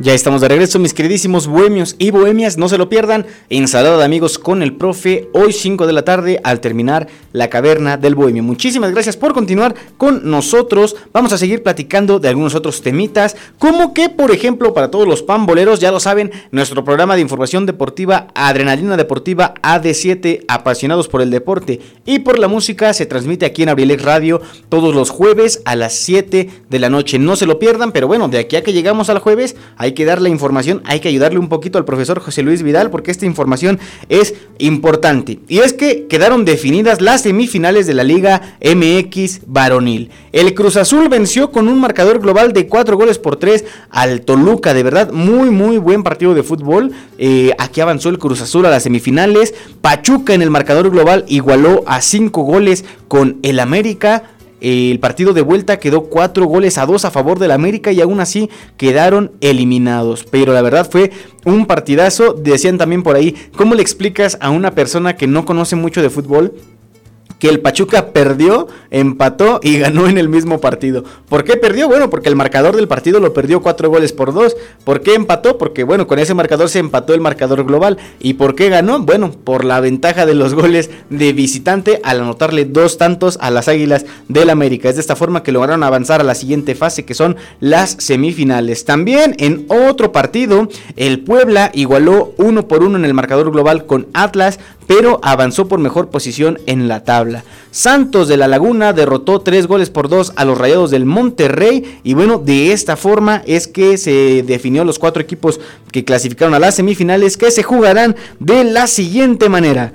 Ya estamos de regreso, mis queridísimos bohemios y bohemias. No se lo pierdan. Ensalada de amigos con el profe. Hoy 5 de la tarde al terminar la caverna del bohemio. Muchísimas gracias por continuar con nosotros. Vamos a seguir platicando de algunos otros temitas. Como que, por ejemplo, para todos los pamboleros, ya lo saben, nuestro programa de información deportiva Adrenalina Deportiva AD7, apasionados por el deporte y por la música, se transmite aquí en Abrilex Radio todos los jueves a las 7 de la noche. No se lo pierdan, pero bueno, de aquí a que llegamos al jueves hay que darle información, hay que ayudarle un poquito al profesor José Luis Vidal porque esta información es importante. Y es que quedaron definidas las semifinales de la Liga MX varonil. El Cruz Azul venció con un marcador global de 4 goles por 3 al Toluca. De verdad, muy, muy buen partido de fútbol. Eh, aquí avanzó el Cruz Azul a las semifinales. Pachuca en el marcador global igualó a 5 goles con el América. El partido de vuelta quedó 4 goles a 2 a favor del América y aún así quedaron eliminados. Pero la verdad fue un partidazo. Decían también por ahí, ¿cómo le explicas a una persona que no conoce mucho de fútbol? Que el Pachuca perdió, empató y ganó en el mismo partido. ¿Por qué perdió? Bueno, porque el marcador del partido lo perdió cuatro goles por dos. ¿Por qué empató? Porque bueno, con ese marcador se empató el marcador global. ¿Y por qué ganó? Bueno, por la ventaja de los goles de visitante al anotarle dos tantos a las Águilas del América. Es de esta forma que lograron avanzar a la siguiente fase que son las semifinales. También en otro partido, el Puebla igualó uno por uno en el marcador global con Atlas, pero avanzó por mejor posición en la tabla. Santos de la Laguna derrotó 3 goles por 2 a los Rayados del Monterrey y bueno, de esta forma es que se definió los cuatro equipos que clasificaron a las semifinales que se jugarán de la siguiente manera.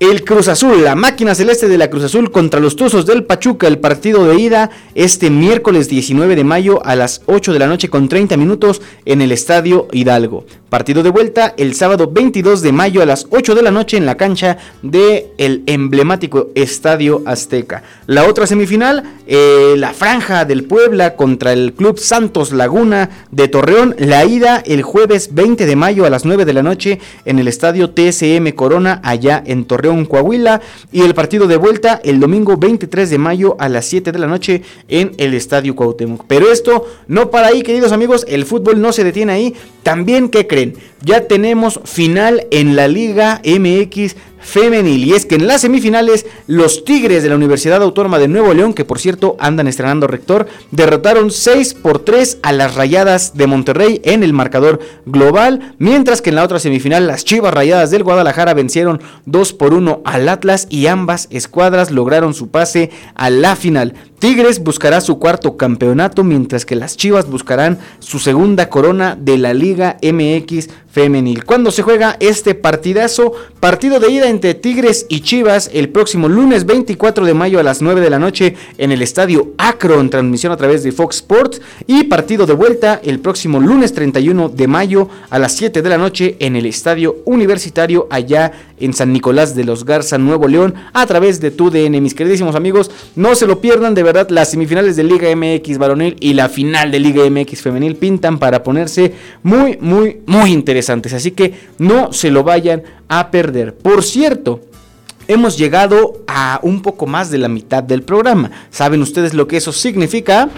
El Cruz Azul, la máquina celeste de la Cruz Azul contra los Tuzos del Pachuca, el partido de ida este miércoles 19 de mayo a las 8 de la noche con 30 minutos en el Estadio Hidalgo. Partido de vuelta el sábado 22 de mayo a las 8 de la noche en la cancha del el emblemático Estadio Azteca. La otra semifinal, eh, la franja del Puebla contra el Club Santos Laguna de Torreón. La ida el jueves 20 de mayo a las 9 de la noche en el Estadio TSM Corona allá en Torreón, Coahuila. Y el partido de vuelta el domingo 23 de mayo a las 7 de la noche en el Estadio Cuauhtémoc. Pero esto no para ahí, queridos amigos, el fútbol no se detiene ahí. También, ¿qué creen? Ya tenemos final en la Liga MX femenil. Y es que en las semifinales, los Tigres de la Universidad Autónoma de Nuevo León, que por cierto andan estrenando rector, derrotaron 6 por 3 a las Rayadas de Monterrey en el marcador global. Mientras que en la otra semifinal, las Chivas Rayadas del Guadalajara vencieron 2 por 1 al Atlas y ambas escuadras lograron su pase a la final. Tigres buscará su cuarto campeonato, mientras que las Chivas buscarán su segunda corona de la Liga MX femenil. Cuando se juega este partidazo, partido de ida entre Tigres y Chivas el próximo lunes 24 de mayo a las 9 de la noche en el estadio Akron, transmisión a través de Fox Sports y partido de vuelta el próximo lunes 31 de mayo a las 7 de la noche en el estadio universitario allá en San Nicolás de los Garza, Nuevo León, a través de tu DN. Mis queridísimos amigos, no se lo pierdan, de verdad, las semifinales de Liga MX varonil y la final de Liga MX femenil pintan para ponerse muy, muy, muy interesantes. Así que no se lo vayan a perder. Por cierto, hemos llegado a un poco más de la mitad del programa. ¿Saben ustedes lo que eso significa?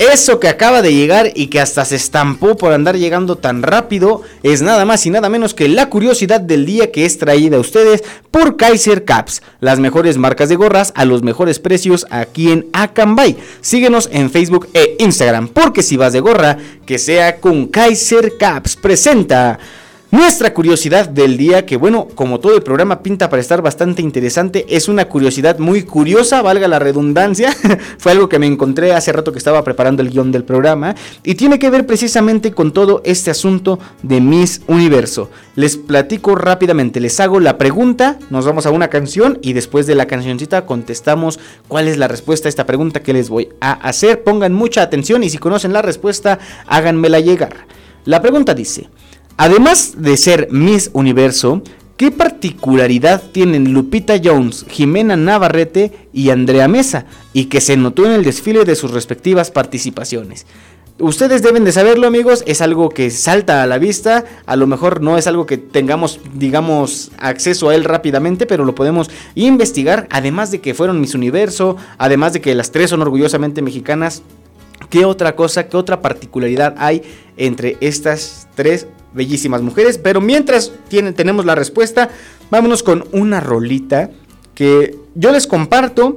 Eso que acaba de llegar y que hasta se estampó por andar llegando tan rápido es nada más y nada menos que la curiosidad del día que es traída a ustedes por Kaiser Caps, las mejores marcas de gorras a los mejores precios aquí en Acambay. Síguenos en Facebook e Instagram, porque si vas de gorra, que sea con Kaiser Caps. Presenta Nuestra curiosidad del día, que bueno, como todo el programa pinta para estar bastante interesante, es una curiosidad muy curiosa, valga la redundancia. Fue algo que me encontré hace rato que estaba preparando el guion del programa y tiene que ver precisamente con todo este asunto de Miss Universo. Les platico rápidamente, les hago la pregunta, nos vamos a una canción y después de la cancioncita contestamos cuál es la respuesta a esta pregunta que les voy a hacer. Pongan mucha atención y si conocen la respuesta, háganmela llegar. La pregunta dice... Además de ser Miss Universo, ¿qué particularidad tienen Lupita Jones, Jimena Navarrete y Andrea Mesa y que se notó en el desfile de sus respectivas participaciones? Ustedes deben de saberlo amigos, es algo que salta a la vista, a lo mejor no es algo que tengamos, digamos, acceso a él rápidamente, pero lo podemos investigar, además de que fueron Miss Universo, además de que las tres son orgullosamente mexicanas, ¿qué otra cosa, qué otra particularidad hay entre estas tres bellísimas mujeres. Pero mientras tenemos la respuesta, vámonos con una rolita que yo les comparto.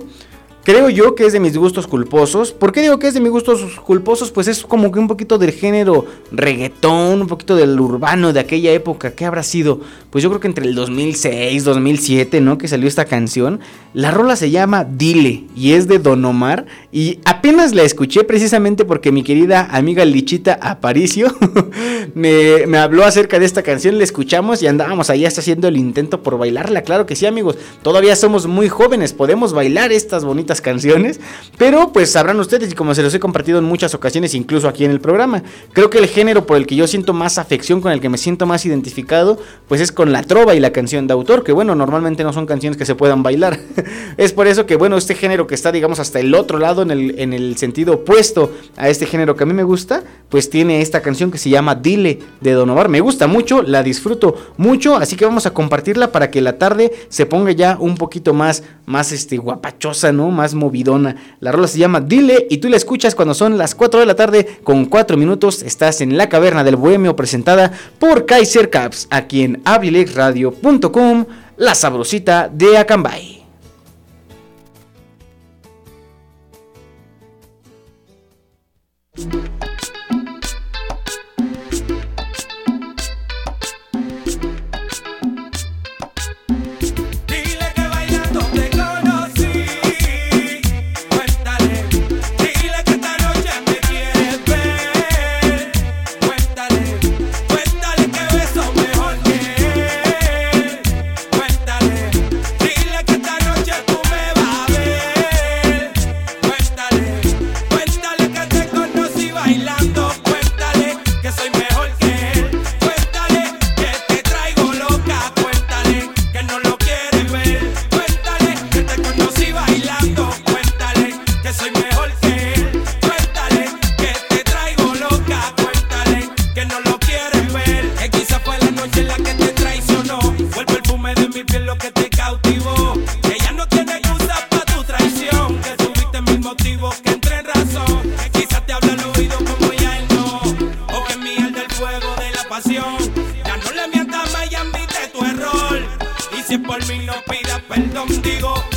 Creo yo que es de mis gustos culposos. ¿Por qué digo que es de mis gustos culposos? Pues es como que un poquito del género reggaetón, un poquito del urbano de aquella época. ¿Qué habrá sido? Pues yo creo que entre el 2006, 2007, ¿no? Que salió esta canción. La rola se llama Dile y es de Don Omar. Y apenas la escuché precisamente porque mi querida amiga Lichita Aparicio me, me, habló acerca de esta canción. La escuchamos y andábamos ahí hasta haciendo el intento por bailarla. Claro que sí, amigos. Todavía somos muy jóvenes, podemos bailar estas bonitas canciones, pero pues sabrán ustedes y como se los he compartido en muchas ocasiones, incluso aquí en el programa, creo que el género por el que yo siento más afección, con el que me siento más identificado, pues es con la trova y la canción de autor, que bueno, normalmente no son canciones que se puedan bailar. es por eso que bueno, este género que está digamos hasta el otro lado, en el, en el sentido opuesto a este género que a mí me gusta, pues tiene esta canción que se llama Dile de Don Omar. Me gusta mucho, la disfruto mucho, así que vamos a compartirla para que la tarde se ponga ya un poquito más, más este, guapachosa, ¿no? más movidona. La rola se llama Dile y tú la escuchas cuando son las 4 de la tarde con 4 minutos. Estás en la caverna del bohemio presentada por Kaiser Caps aquí en abrilexradio.com, la sabrosita de Acambay. perdón digo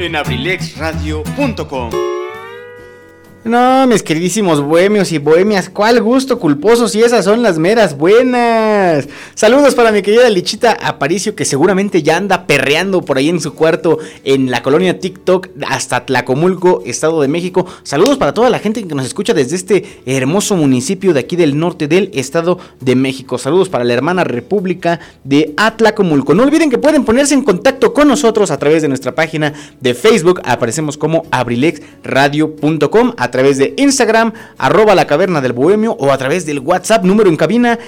En abrilexradio.com. No, mis queridísimos bohemios y bohemias, cuál gusto culposo si esas son las meras buenas. Saludos para mi querida Lichita Aparicio que seguramente ya anda perreando por ahí en su cuarto en la colonia TikTok hasta Tlacomulco, Estado de México. Saludos para toda la gente que nos escucha desde este hermoso municipio de aquí del norte del Estado de México. Saludos para la hermana República de Atlacomulco. No olviden que pueden ponerse en contacto con nosotros a través de nuestra página de Facebook. Aparecemos como abrilexradio.com a través de Instagram, arroba la caverna del bohemio o a través del WhatsApp número en cabina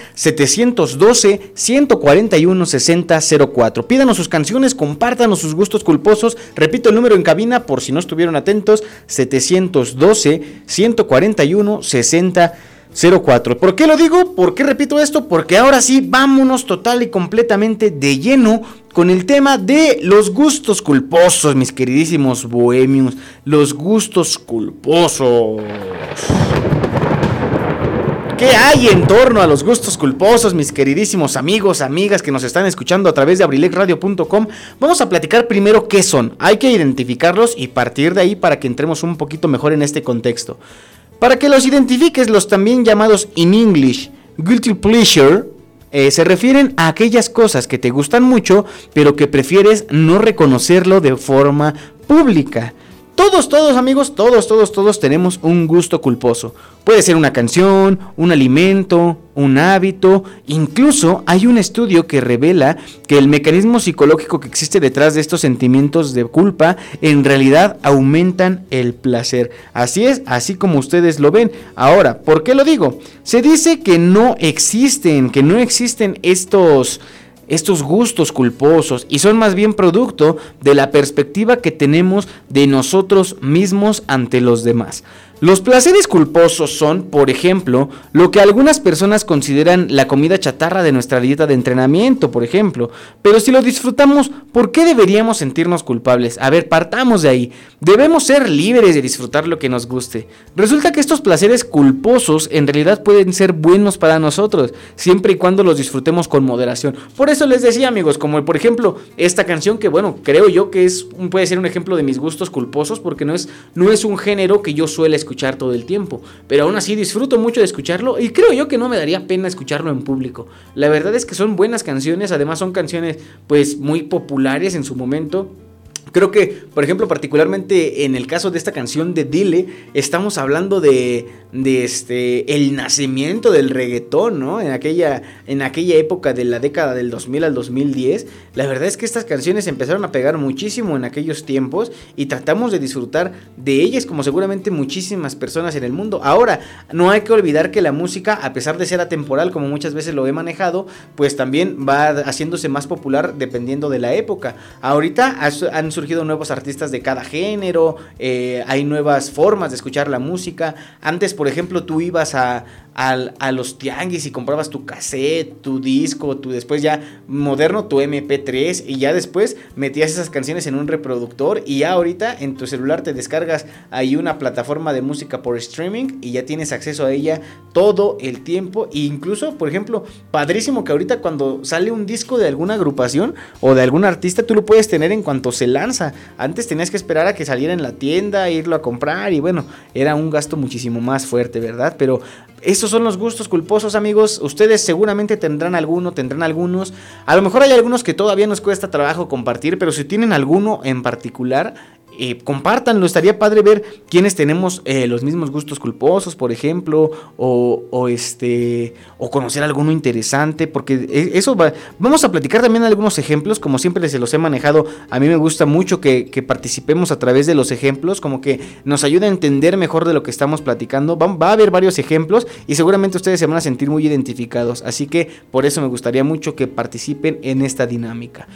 712-141-6004. Pídanos sus canciones, compártanos sus gustos culposos. Repito el número en cabina por si no estuvieron atentos, 712-141-6004. 04. ¿Por qué lo digo? ¿Por qué repito esto? Porque ahora sí, vámonos total y completamente de lleno con el tema de los gustos culposos, mis queridísimos bohemios. Los gustos culposos. ¿Qué hay en torno a los gustos culposos, mis queridísimos amigos, amigas que nos están escuchando a través de abrilexradio.com? Vamos a platicar primero qué son. Hay que identificarlos y partir de ahí para que entremos un poquito mejor en este contexto. Para que los identifiques, los también llamados in English guilty pleasure eh, se refieren a aquellas cosas que te gustan mucho, pero que prefieres no reconocerlo de forma pública. Todos, todos amigos, todos, todos, todos tenemos un gusto culposo. Puede ser una canción, un alimento, un hábito. Incluso hay un estudio que revela que el mecanismo psicológico que existe detrás de estos sentimientos de culpa en realidad aumentan el placer. Así es, así como ustedes lo ven. Ahora, ¿por qué lo digo? Se dice que no existen, que no existen estos estos gustos culposos y son más bien producto de la perspectiva que tenemos de nosotros mismos ante los demás. Los placeres culposos son, por ejemplo, lo que algunas personas consideran la comida chatarra de nuestra dieta de entrenamiento, por ejemplo. Pero si lo disfrutamos, ¿por qué deberíamos sentirnos culpables? A ver, partamos de ahí. Debemos ser libres de disfrutar lo que nos guste. Resulta que estos placeres culposos en realidad pueden ser buenos para nosotros, siempre y cuando los disfrutemos con moderación. Por eso les decía, amigos, como por ejemplo esta canción que, bueno, creo yo que es puede ser un ejemplo de mis gustos culposos porque no es, no es un género que yo suele escuchar escuchar todo el tiempo. Pero aún así disfruto mucho de escucharlo y creo yo que no me daría pena escucharlo en público. La verdad es que son buenas canciones, además son canciones pues muy populares en su momento. Creo que, por ejemplo, particularmente en el caso de esta canción de Dile, estamos hablando de, de este, el nacimiento del reggaetón, ¿no? En aquella, en aquella época de la década del 2000 al 2010. La verdad es que estas canciones empezaron a pegar muchísimo en aquellos tiempos y tratamos de disfrutar de ellas como seguramente muchísimas personas en el mundo. Ahora, no hay que olvidar que la música, a pesar de ser atemporal, como muchas veces lo he manejado, pues también va haciéndose más popular dependiendo de la época. Ahorita han surgido nuevos artistas de cada género, eh, hay nuevas formas de escuchar la música. Antes, por ejemplo, tú ibas a, a, los tianguis y comprabas tu cassette, tu disco, tu después ya moderno, tu MP3 y ya después metías esas canciones en un reproductor y ya ahorita en tu celular te descargas ahí una plataforma de música por streaming y ya tienes acceso a ella todo el tiempo e incluso, por ejemplo, padrísimo que ahorita cuando sale un disco de alguna agrupación o de algún artista tú lo puedes tener en cuanto se lanza. Antes tenías que esperar a que saliera en la tienda, irlo a comprar y bueno, era un gasto muchísimo más fuerte, ¿verdad? Pero esos son los gustos culposos, amigos. Ustedes seguramente tendrán alguno, tendrán algunos. A lo mejor hay algunos que todavía nos cuesta trabajo compartir, pero si tienen alguno en particular, eh, compártanlo. Estaría padre ver quiénes tenemos eh, los mismos gustos culposos, por ejemplo, o, o, este, o conocer alguno interesante, porque e, eso va. Vamos a platicar también algunos ejemplos, como siempre se los he manejado. A mí me gusta mucho que, que participemos a través de los ejemplos, como que nos ayuda a entender mejor de lo que estamos platicando. Va, va a haber varios ejemplos y seguramente ustedes se van a sentir muy identificados. Así que por eso me gustaría mucho que participen en esta dinámica.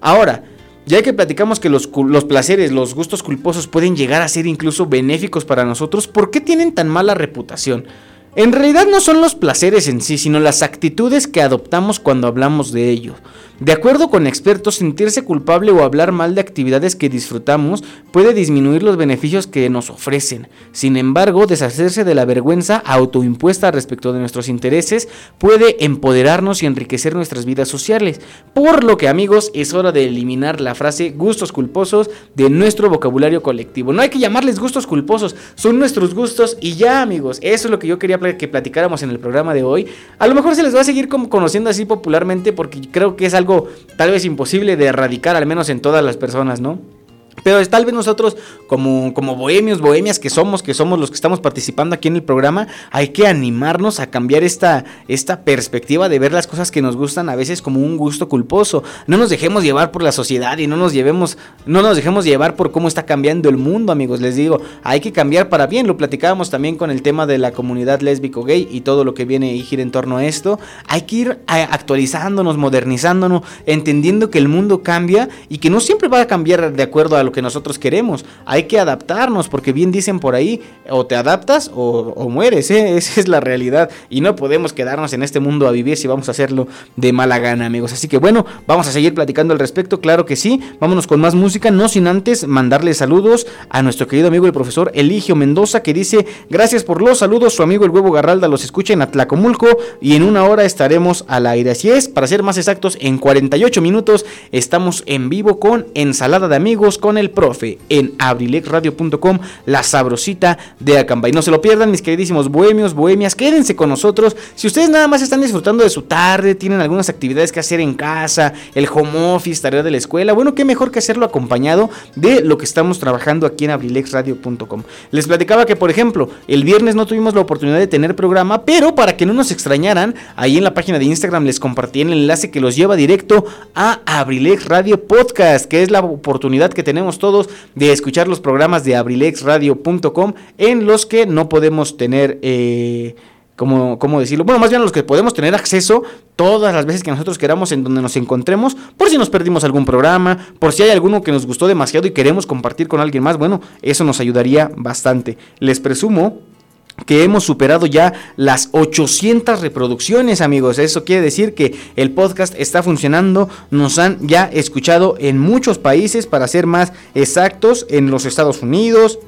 Ahora, ya que platicamos que los, los, placeres, los gustos culposos pueden llegar a ser incluso benéficos para nosotros, ¿por qué tienen tan mala reputación? En realidad no son los placeres en sí, sino las actitudes que adoptamos cuando hablamos de ellos. De acuerdo con expertos, sentirse culpable o hablar mal de actividades que disfrutamos puede disminuir los beneficios que nos ofrecen. Sin embargo, deshacerse de la vergüenza autoimpuesta respecto de nuestros intereses puede empoderarnos y enriquecer nuestras vidas sociales. Por lo que amigos, es hora de eliminar la frase gustos culposos de nuestro vocabulario colectivo. No hay que llamarles gustos culposos, son nuestros gustos y ya amigos, eso es lo que yo quería que platicáramos en el programa de hoy. A lo mejor se les va a seguir conociendo así popularmente porque creo que es algo tal vez imposible de erradicar, al menos en todas las personas, ¿no? Pero tal vez nosotros, como, como bohemios, bohemias que somos, que somos los que estamos participando aquí en el programa, hay que animarnos a cambiar esta, esta perspectiva de ver las cosas que nos gustan a veces como un gusto culposo. No nos dejemos llevar por la sociedad y no nos llevemos, no nos dejemos llevar por cómo está cambiando el mundo, amigos. Les digo, hay que cambiar para bien. Lo platicábamos también con el tema de la comunidad lésbico gay y todo lo que viene y gira en torno a esto. Hay que ir actualizándonos, modernizándonos, entendiendo que el mundo cambia y que no siempre va a cambiar de acuerdo a lo que nosotros queremos. Hay que adaptarnos, porque bien dicen por ahí, o te adaptas o, mueres, ¿eh? esa es la realidad. Y no podemos quedarnos en este mundo a vivir si vamos a hacerlo de mala gana, amigos. Así que bueno, vamos a seguir platicando al respecto, claro que sí. Vámonos con más música, no sin antes mandarle saludos a nuestro querido amigo el profesor Eligio Mendoza, que dice, gracias por los saludos, su amigo el huevo Garralda los escucha en Atlacomulco y en una hora estaremos al aire. Así es, para ser más exactos, en 48 minutos estamos en vivo con Ensalada de Amigos, con el profe en abrilexradio.com, la sabrosita de Acambay. No se lo pierdan, mis queridísimos bohemios, bohemias, quédense con nosotros. Si ustedes nada más están disfrutando de su tarde, tienen algunas actividades que hacer en casa, el home office, tarea de la escuela, bueno, qué mejor que hacerlo acompañado de lo que estamos trabajando aquí en abrilexradio.com. Les platicaba que, por ejemplo, el viernes no tuvimos la oportunidad de tener programa, pero para que no nos extrañaran, ahí en la página de Instagram les compartí el enlace que los lleva directo a Abrilex Radio Podcast, que es la oportunidad que tenemos todos de escuchar los programas de abrilexradio.com en los que no podemos tener... Eh, como, ¿cómo decirlo? Bueno, más bien a los que podemos tener acceso todas las veces que nosotros queramos en donde nos encontremos, por si nos perdimos algún programa, por si hay alguno que nos gustó demasiado y queremos compartir con alguien más, bueno, eso nos ayudaría bastante. Les presumo que hemos superado ya las 800 reproducciones, amigos. Eso quiere decir que el podcast está funcionando. Nos han ya escuchado en muchos países, para ser más exactos, en los Estados Unidos,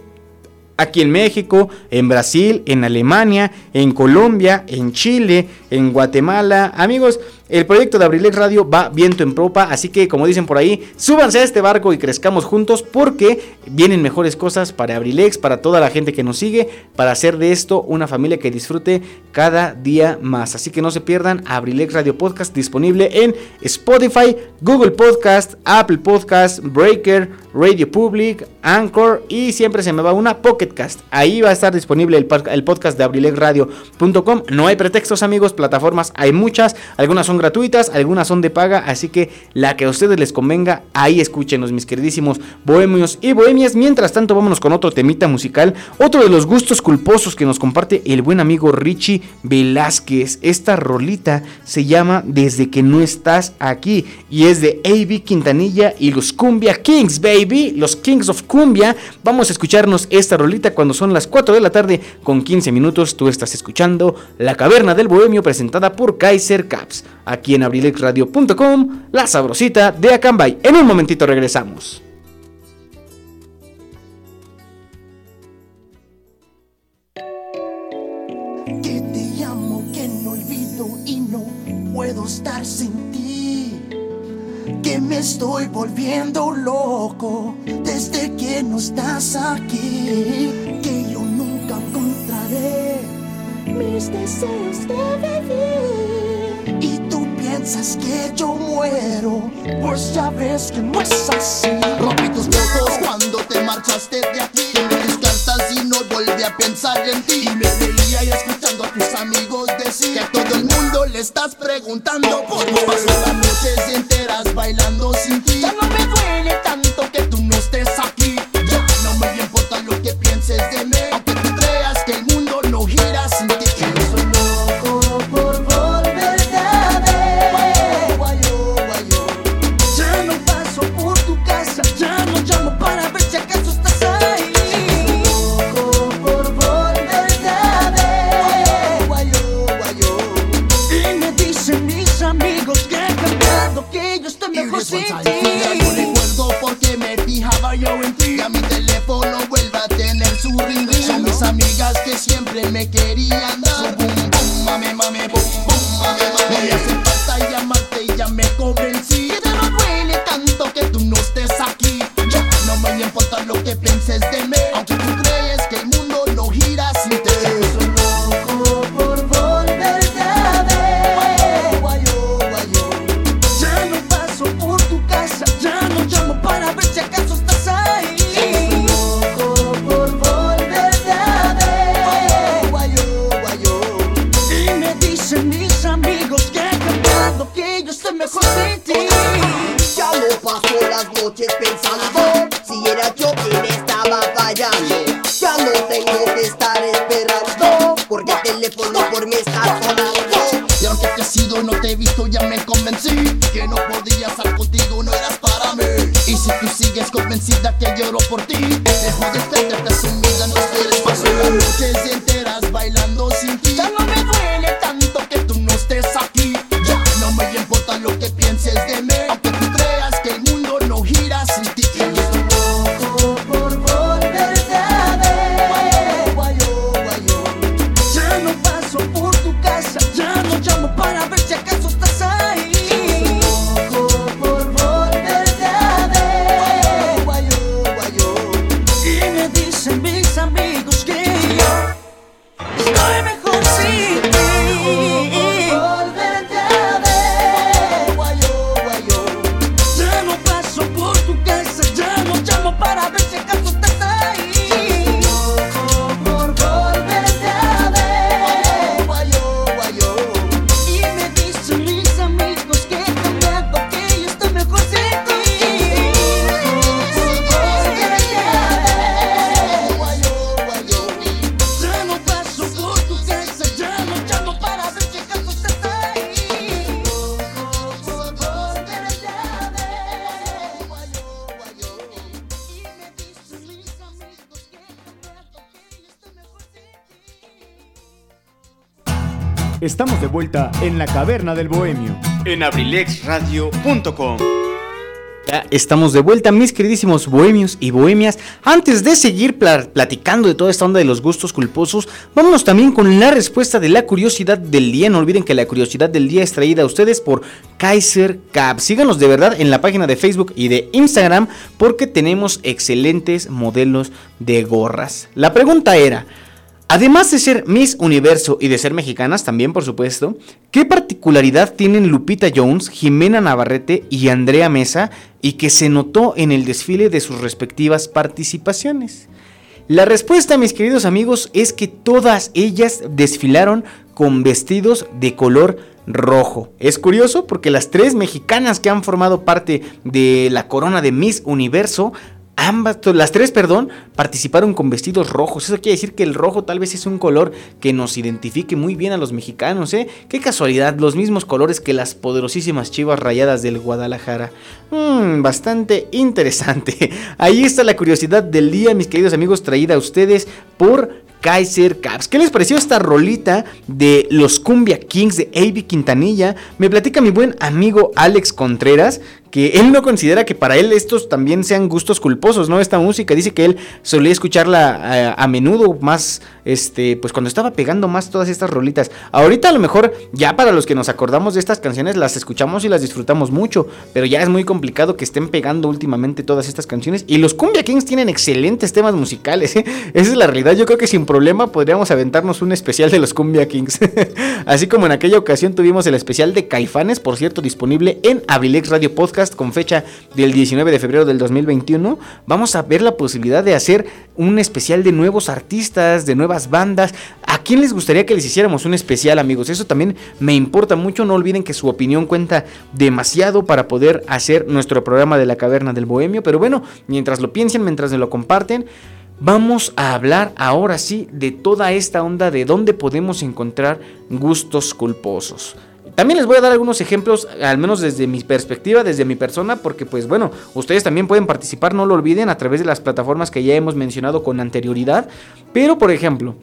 aquí en México, en Brasil, en Alemania, en Colombia, en Chile, en Guatemala. Amigos, el proyecto de Abrilex Radio va viento en propa, así que como dicen por ahí, súbanse a este barco y crezcamos juntos porque vienen mejores cosas para Abrilex, para toda la gente que nos sigue, para hacer de esto una familia que disfrute cada día más. Así que no se pierdan Abrilex Radio Podcast disponible en Spotify, Google Podcast, Apple Podcast, Breaker, Radio Public, Anchor y siempre se me va una Pocketcast. Ahí va a estar disponible el, podcast de abrilexradio.com. No hay pretextos amigos, plataformas hay muchas, algunas son gratuitas, algunas son de paga, así que la que a ustedes les convenga, ahí escúchenos, mis queridísimos bohemios y bohemias. Mientras tanto, vámonos con otro temita musical, otro de los gustos culposos que nos comparte el buen amigo Richie Velázquez. Esta rolita se llama Desde que no estás aquí y es de AB Quintanilla y los Cumbia Kings, baby, los Kings of Cumbia. Vamos a escucharnos esta rolita cuando son las 4 de la tarde con 15 minutos. Tú estás escuchando La Caverna del Bohemio presentada por Kaiser Caps aquí en abrilexradio.com, la sabrosita de Acambay. En un momentito regresamos. Que te llamo, que no olvido y no puedo estar sin ti. Que me estoy volviendo loco desde que no estás aquí. Que yo nunca encontraré mis deseos de vivir piensas que yo muero, pues ya ves que no es así. Rompí tus votos cuando te marchaste de aquí. Quemé tus cartas y no volví a pensar en ti. Y me veía y escuchando a tus amigos decir que a todo el mundo le estás preguntando por vos. Paso las noches enteras bailando sin ti. Estamos de vuelta en la caverna del bohemio. En abrilexradio.com. Ya estamos de vuelta, mis queridísimos bohemios y bohemias. Antes de seguir pla- platicando de toda esta onda de los gustos culposos, vámonos también con la respuesta de la curiosidad del día. No olviden que la curiosidad del día es traída a ustedes por Kaiser Cap. Síganos de verdad en la página de Facebook y de Instagram porque tenemos excelentes modelos de gorras. La pregunta era. Además de ser Miss Universo y de ser mexicanas también, por supuesto, ¿qué particularidad tienen Lupita Jones, Jimena Navarrete y Andrea Mesa y que se notó en el desfile de sus respectivas participaciones? La respuesta, mis queridos amigos, es que todas ellas desfilaron con vestidos de color rojo. Es curioso porque las tres mexicanas que han formado parte de la corona de Miss Universo Ambas, las tres, perdón, participaron con vestidos rojos. Eso quiere decir que el rojo tal vez es un color que nos identifique muy bien a los mexicanos, ¿eh? Qué casualidad, los mismos colores que las poderosísimas chivas rayadas del Guadalajara. Mmm, bastante interesante. Ahí está la curiosidad del día, mis queridos amigos, traída a ustedes por Kaiser Caps. ¿Qué les pareció esta rolita de los Cumbia Kings de A.B. Quintanilla? Me platica mi buen amigo Alex Contreras que él no considera que para él estos también sean gustos culposos, ¿no? Esta música dice que él solía escucharla a, a menudo más, este, pues cuando estaba pegando más todas estas rolitas. Ahorita a lo mejor ya para los que nos acordamos de estas canciones las escuchamos y las disfrutamos mucho, pero ya es muy complicado que estén pegando últimamente todas estas canciones. Y los Cumbia Kings tienen excelentes temas musicales, ¿eh? Esa es la realidad. Yo creo que sin problema podríamos aventarnos un especial de los Cumbia Kings. Así como en aquella ocasión tuvimos el especial de Caifanes, por cierto, disponible en Avilex Radio Podcast con fecha del 19 de febrero del 2021, vamos a ver la posibilidad de hacer un especial de nuevos artistas, de nuevas bandas. ¿A quién les gustaría que les hiciéramos un especial, amigos? Eso también me importa mucho. No olviden que su opinión cuenta demasiado para poder hacer nuestro programa de la caverna del bohemio. Pero bueno, mientras lo piensen, mientras lo comparten, vamos a hablar ahora sí de toda esta onda de dónde podemos encontrar gustos culposos. También les voy a dar algunos ejemplos, al menos desde mi perspectiva, desde mi persona, porque pues bueno, ustedes también pueden participar, no lo olviden, a través de las plataformas que ya hemos mencionado con anterioridad. Pero por ejemplo,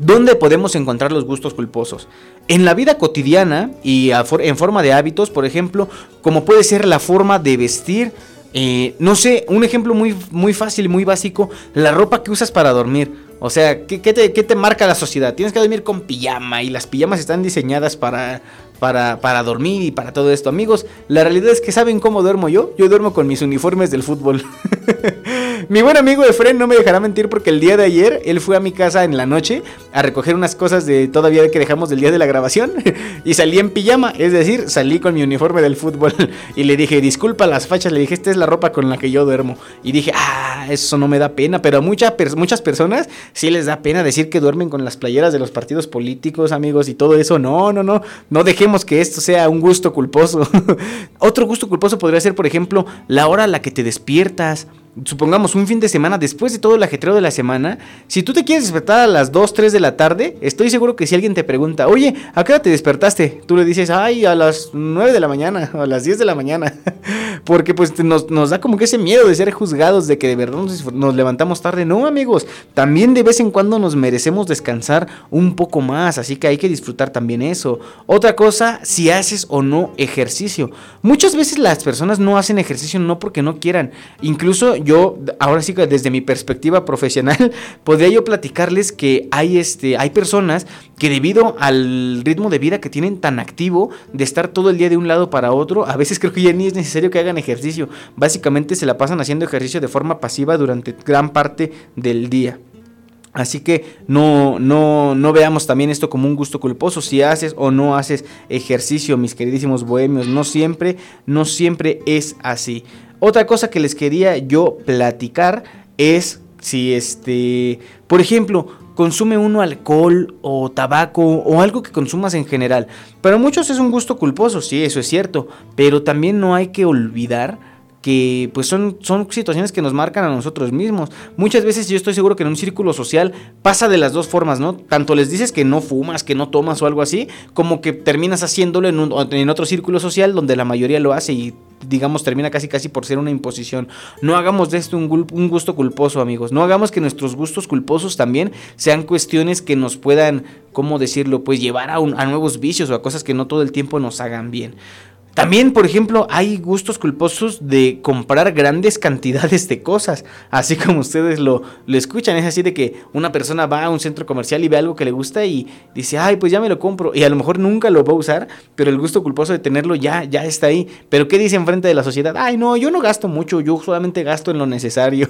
¿Dónde podemos encontrar los gustos culposos? En la vida cotidiana y en forma de hábitos, por ejemplo, como puede ser la forma de vestir. Eh, no sé, un ejemplo muy, muy fácil muy básico, la ropa que usas para dormir. O sea, ¿qué, te, ¿qué, te, marca la sociedad? Tienes que dormir con pijama y las pijamas están diseñadas para, para, para dormir y para todo esto. Amigos, la realidad es que ¿saben cómo duermo yo? Yo duermo con mis uniformes del fútbol. mi buen amigo Efren no me dejará mentir porque el día de ayer él fue a mi casa en la noche a recoger unas cosas de todavía que dejamos del día de la grabación y salí en pijama, es decir, salí con mi uniforme del fútbol y le dije, disculpa las fachas, le dije, esta es la ropa con la que yo duermo. Y dije, ah, eso no me da pena, pero a muchas personas sí les da pena decir que duermen con las playeras de los partidos políticos, amigos, y todo eso. No, no, no, no dejemos que esto sea un gusto culposo. Otro gusto culposo podría ser, por ejemplo, la hora a la que te despiertas supongamos un fin de semana después de todo el ajetreo de la semana, si tú te quieres despertar a las 2, 3 de la tarde, estoy seguro que si alguien te pregunta, oye, ¿a qué hora te despertaste? Tú le dices, ay, a las 9 de la mañana o a las 10 de la mañana. Porque pues nos, nos, da como que ese miedo de ser juzgados, de que de verdad nos, nos, levantamos tarde. No, amigos, también de vez en cuando nos merecemos descansar un poco más, así que hay que disfrutar también eso. Otra cosa, si haces o no ejercicio. Muchas veces las personas no hacen ejercicio no porque no quieran, incluso yo, ahora sí que desde mi perspectiva profesional, podría yo platicarles que hay, este, hay personas que debido al ritmo de vida que tienen tan activo, de estar todo el día de un lado para otro, a veces creo que ya ni es necesario que hagan ejercicio. Básicamente se la pasan haciendo ejercicio de forma pasiva durante gran parte del día. Así que no, no, no veamos también esto como un gusto culposo. Si haces o no haces ejercicio, mis queridísimos bohemios, no siempre, no siempre es así. Otra cosa que les quería yo platicar es si este, por ejemplo, consume uno alcohol o tabaco o algo que consumas en general. Para muchos es un gusto culposo, sí, eso es cierto, pero también no hay que olvidar que pues son, son situaciones que nos marcan a nosotros mismos. Muchas veces yo estoy seguro que en un círculo social pasa de las dos formas, ¿no? Tanto les dices que no fumas, que no tomas o algo así, como que terminas haciéndolo en, en otro círculo social donde la mayoría lo hace y digamos termina casi casi por ser una imposición. No hagamos de esto un, un gusto culposo, amigos. No hagamos que nuestros gustos culposos también sean cuestiones que nos puedan, ¿cómo decirlo? Pues llevar a, a nuevos vicios o a cosas que no todo el tiempo nos hagan bien. También, por ejemplo, hay gustos culposos de comprar grandes cantidades de cosas, así como ustedes lo, lo, escuchan. Es así de que una persona va a un centro comercial y ve algo que le gusta y dice, ay, pues ya me lo compro. Y a lo mejor nunca lo va a usar, pero el gusto culposo de tenerlo ya, ya está ahí. Pero ¿qué dice enfrente de la sociedad? Ay, no, yo no gasto mucho, yo solamente gasto en lo necesario.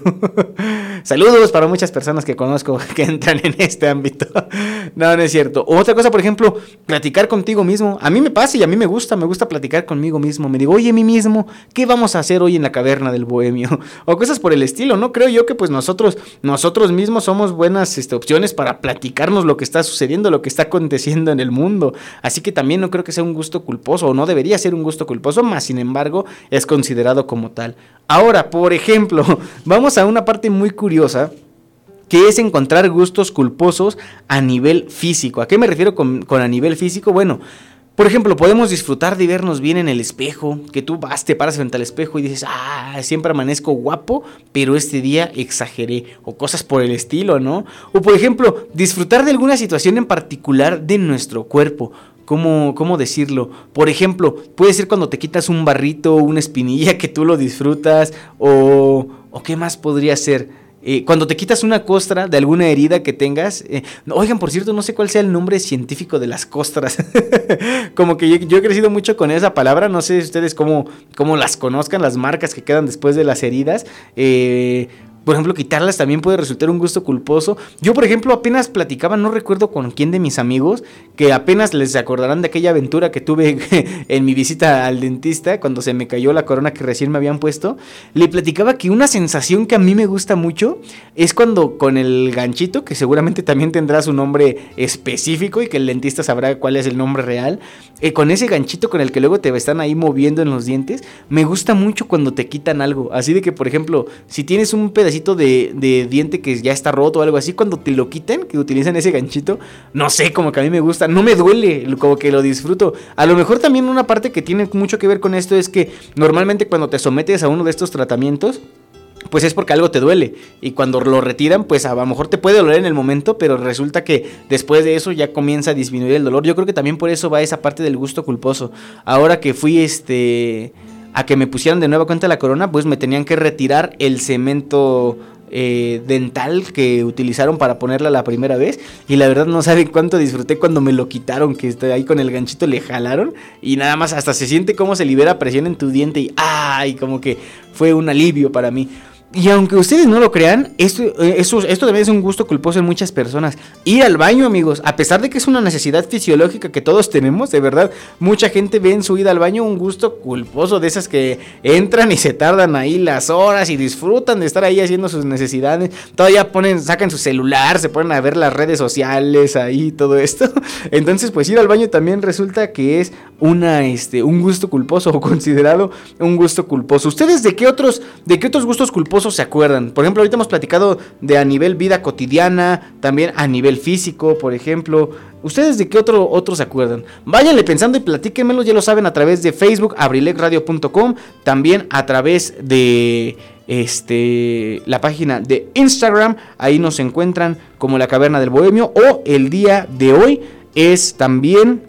Saludos para muchas personas que conozco que entran en este ámbito. no, no es cierto. Otra cosa, por ejemplo, platicar contigo mismo. A mí me pasa y a mí me gusta, me gusta platicar conmigo mismo. Me digo, oye, mí mismo, ¿qué vamos a hacer hoy en la caverna del bohemio? o cosas por el estilo, ¿no? Creo yo que pues nosotros, nosotros mismos somos buenas este, opciones para platicarnos lo que está sucediendo, lo que está aconteciendo en el mundo. Así que también no creo que sea un gusto culposo, o no debería ser un gusto culposo, más sin embargo es considerado como tal. Ahora, por ejemplo, vamos a una parte muy curiosa que es encontrar gustos culposos a nivel físico. ¿A qué me refiero con, con a nivel físico? Bueno, por ejemplo, podemos disfrutar de vernos bien en el espejo, que tú vas, te paras frente al espejo y dices, ah, siempre amanezco guapo, pero este día exageré, o cosas por el estilo, ¿no? O por ejemplo, disfrutar de alguna situación en particular de nuestro cuerpo. ¿Cómo, ¿Cómo decirlo? Por ejemplo, puede ser cuando te quitas un barrito, una espinilla que tú lo disfrutas, o, o qué más podría ser. Eh, cuando te quitas una costra de alguna herida que tengas, eh, oigan, por cierto, no sé cuál sea el nombre científico de las costras. como que yo, he crecido mucho con esa palabra, no sé ustedes cómo, cómo las conozcan, las marcas que quedan después de las heridas. Eh, por ejemplo, quitarlas también puede resultar un gusto culposo. Yo, por ejemplo, apenas platicaba, no recuerdo con quién de mis amigos, que apenas les acordarán de aquella aventura que tuve en mi visita al dentista, cuando se me cayó la corona que recién me habían puesto. Le platicaba que una sensación que a mí me gusta mucho es cuando con el ganchito, que seguramente también tendrá su nombre específico y que el dentista sabrá cuál es el nombre real, eh, con ese ganchito con el que luego te están ahí moviendo en los dientes, me gusta mucho cuando te quitan algo. Así de que, por ejemplo, si tienes un pedacito de, diente que ya está roto o algo así, cuando te lo quiten, que utilizan ese ganchito, no sé, como que a mí me gusta, no me duele, como que lo disfruto. A lo mejor también una parte que tiene mucho que ver con esto es que normalmente cuando te sometes a uno de estos tratamientos, pues es porque algo te duele. Y cuando lo retiran, pues a lo mejor te puede doler en el momento, pero resulta que después de eso ya comienza a disminuir el dolor. Yo creo que también por eso va esa parte del gusto culposo. Ahora que fui este a que me pusieran de nueva cuenta la corona, pues me tenían que retirar el cemento eh, dental que utilizaron para ponerla la primera vez. Y la verdad no saben cuánto disfruté cuando me lo quitaron, que estoy ahí con el ganchito le jalaron. Y nada más hasta se siente cómo se libera presión en tu diente y ¡ay! Como que fue un alivio para mí. Y aunque ustedes no lo crean, esto, eh, esto, esto también es un gusto culposo en muchas personas. Ir al baño, amigos, a pesar de que es una necesidad fisiológica que todos tenemos, de verdad, mucha gente ve en su ida al baño un gusto culposo de esas que entran y se tardan ahí las horas y disfrutan de estar ahí haciendo sus necesidades. Todavía ponen, sacan su celular, se ponen a ver las redes sociales ahí, todo esto. Entonces, pues ir al baño también resulta que es una, este, un gusto culposo o considerado un gusto culposo. ¿Ustedes de qué otros, de qué otros gustos culposos se acuerdan? Por ejemplo, ahorita hemos platicado de a nivel vida cotidiana, también a nivel físico, por ejemplo. ¿Ustedes de qué otro, otros se acuerdan? Váyanle pensando y platíquenmelo, ya lo saben, a través de Facebook, abrilecradio.com, también a través de este, la página de Instagram, ahí nos encuentran como la caverna del bohemio, o el día de hoy es también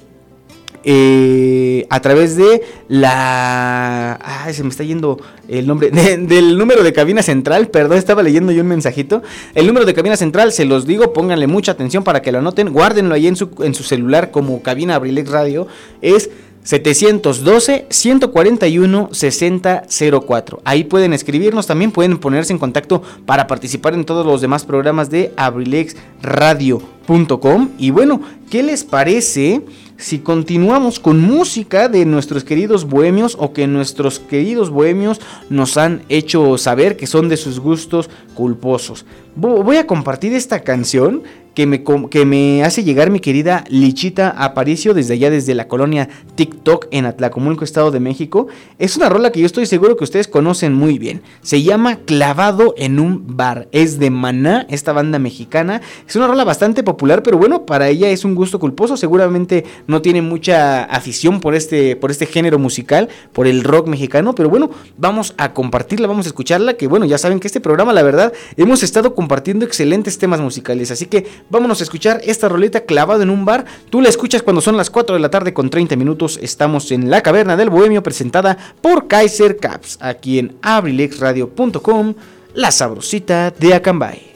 eh, a través de la... Ay, se me está yendo el nombre del número de cabina central, perdón, estaba leyendo yo un mensajito. El número de cabina central, se los digo, pónganle mucha atención para que lo anoten, guárdenlo ahí en su, en su celular como cabina Abrilex Radio, es 712-141-6004. Ahí pueden escribirnos, también pueden ponerse en contacto para participar en todos los demás programas de abrilexradio.com. Y bueno, ¿qué les parece? Si continuamos con música de nuestros queridos bohemios o que nuestros queridos bohemios nos han hecho saber que son de sus gustos culposos. Voy a compartir esta canción que me, que me hace llegar mi querida Lichita Aparicio desde allá, desde la colonia TikTok en Atlacomulco, Estado de México. Es una rola que yo estoy seguro que ustedes conocen muy bien. Se llama Clavado en un bar. Es de Maná, esta banda mexicana. Es una rola bastante popular, pero bueno, para ella es un gusto culposo. Seguramente no tiene mucha afición por este, por este género musical, por el rock mexicano. Pero bueno, vamos a compartirla, vamos a escucharla. Que bueno, ya saben que este programa, la verdad, hemos estado compartiendo excelentes temas musicales. Así que Vámonos a escuchar esta roleta clavado en un bar. Tú la escuchas cuando son las 4 de la tarde con 30 minutos. Estamos en la caverna del bohemio presentada por Kaiser Caps, aquí en abrilexradio.com, la sabrosita de Acambay.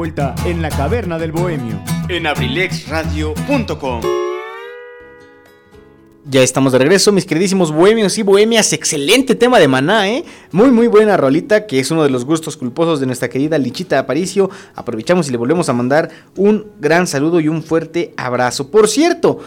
Vuelta en la caverna del bohemio. En abrilexradio.com. Ya estamos de regreso, mis queridísimos bohemios y bohemias. Excelente tema de maná, ¿eh? Muy, muy buena rolita, que es uno de los gustos culposos de nuestra querida Lichita Aparicio. Aprovechamos y le volvemos a mandar un gran saludo y un fuerte abrazo. Por cierto,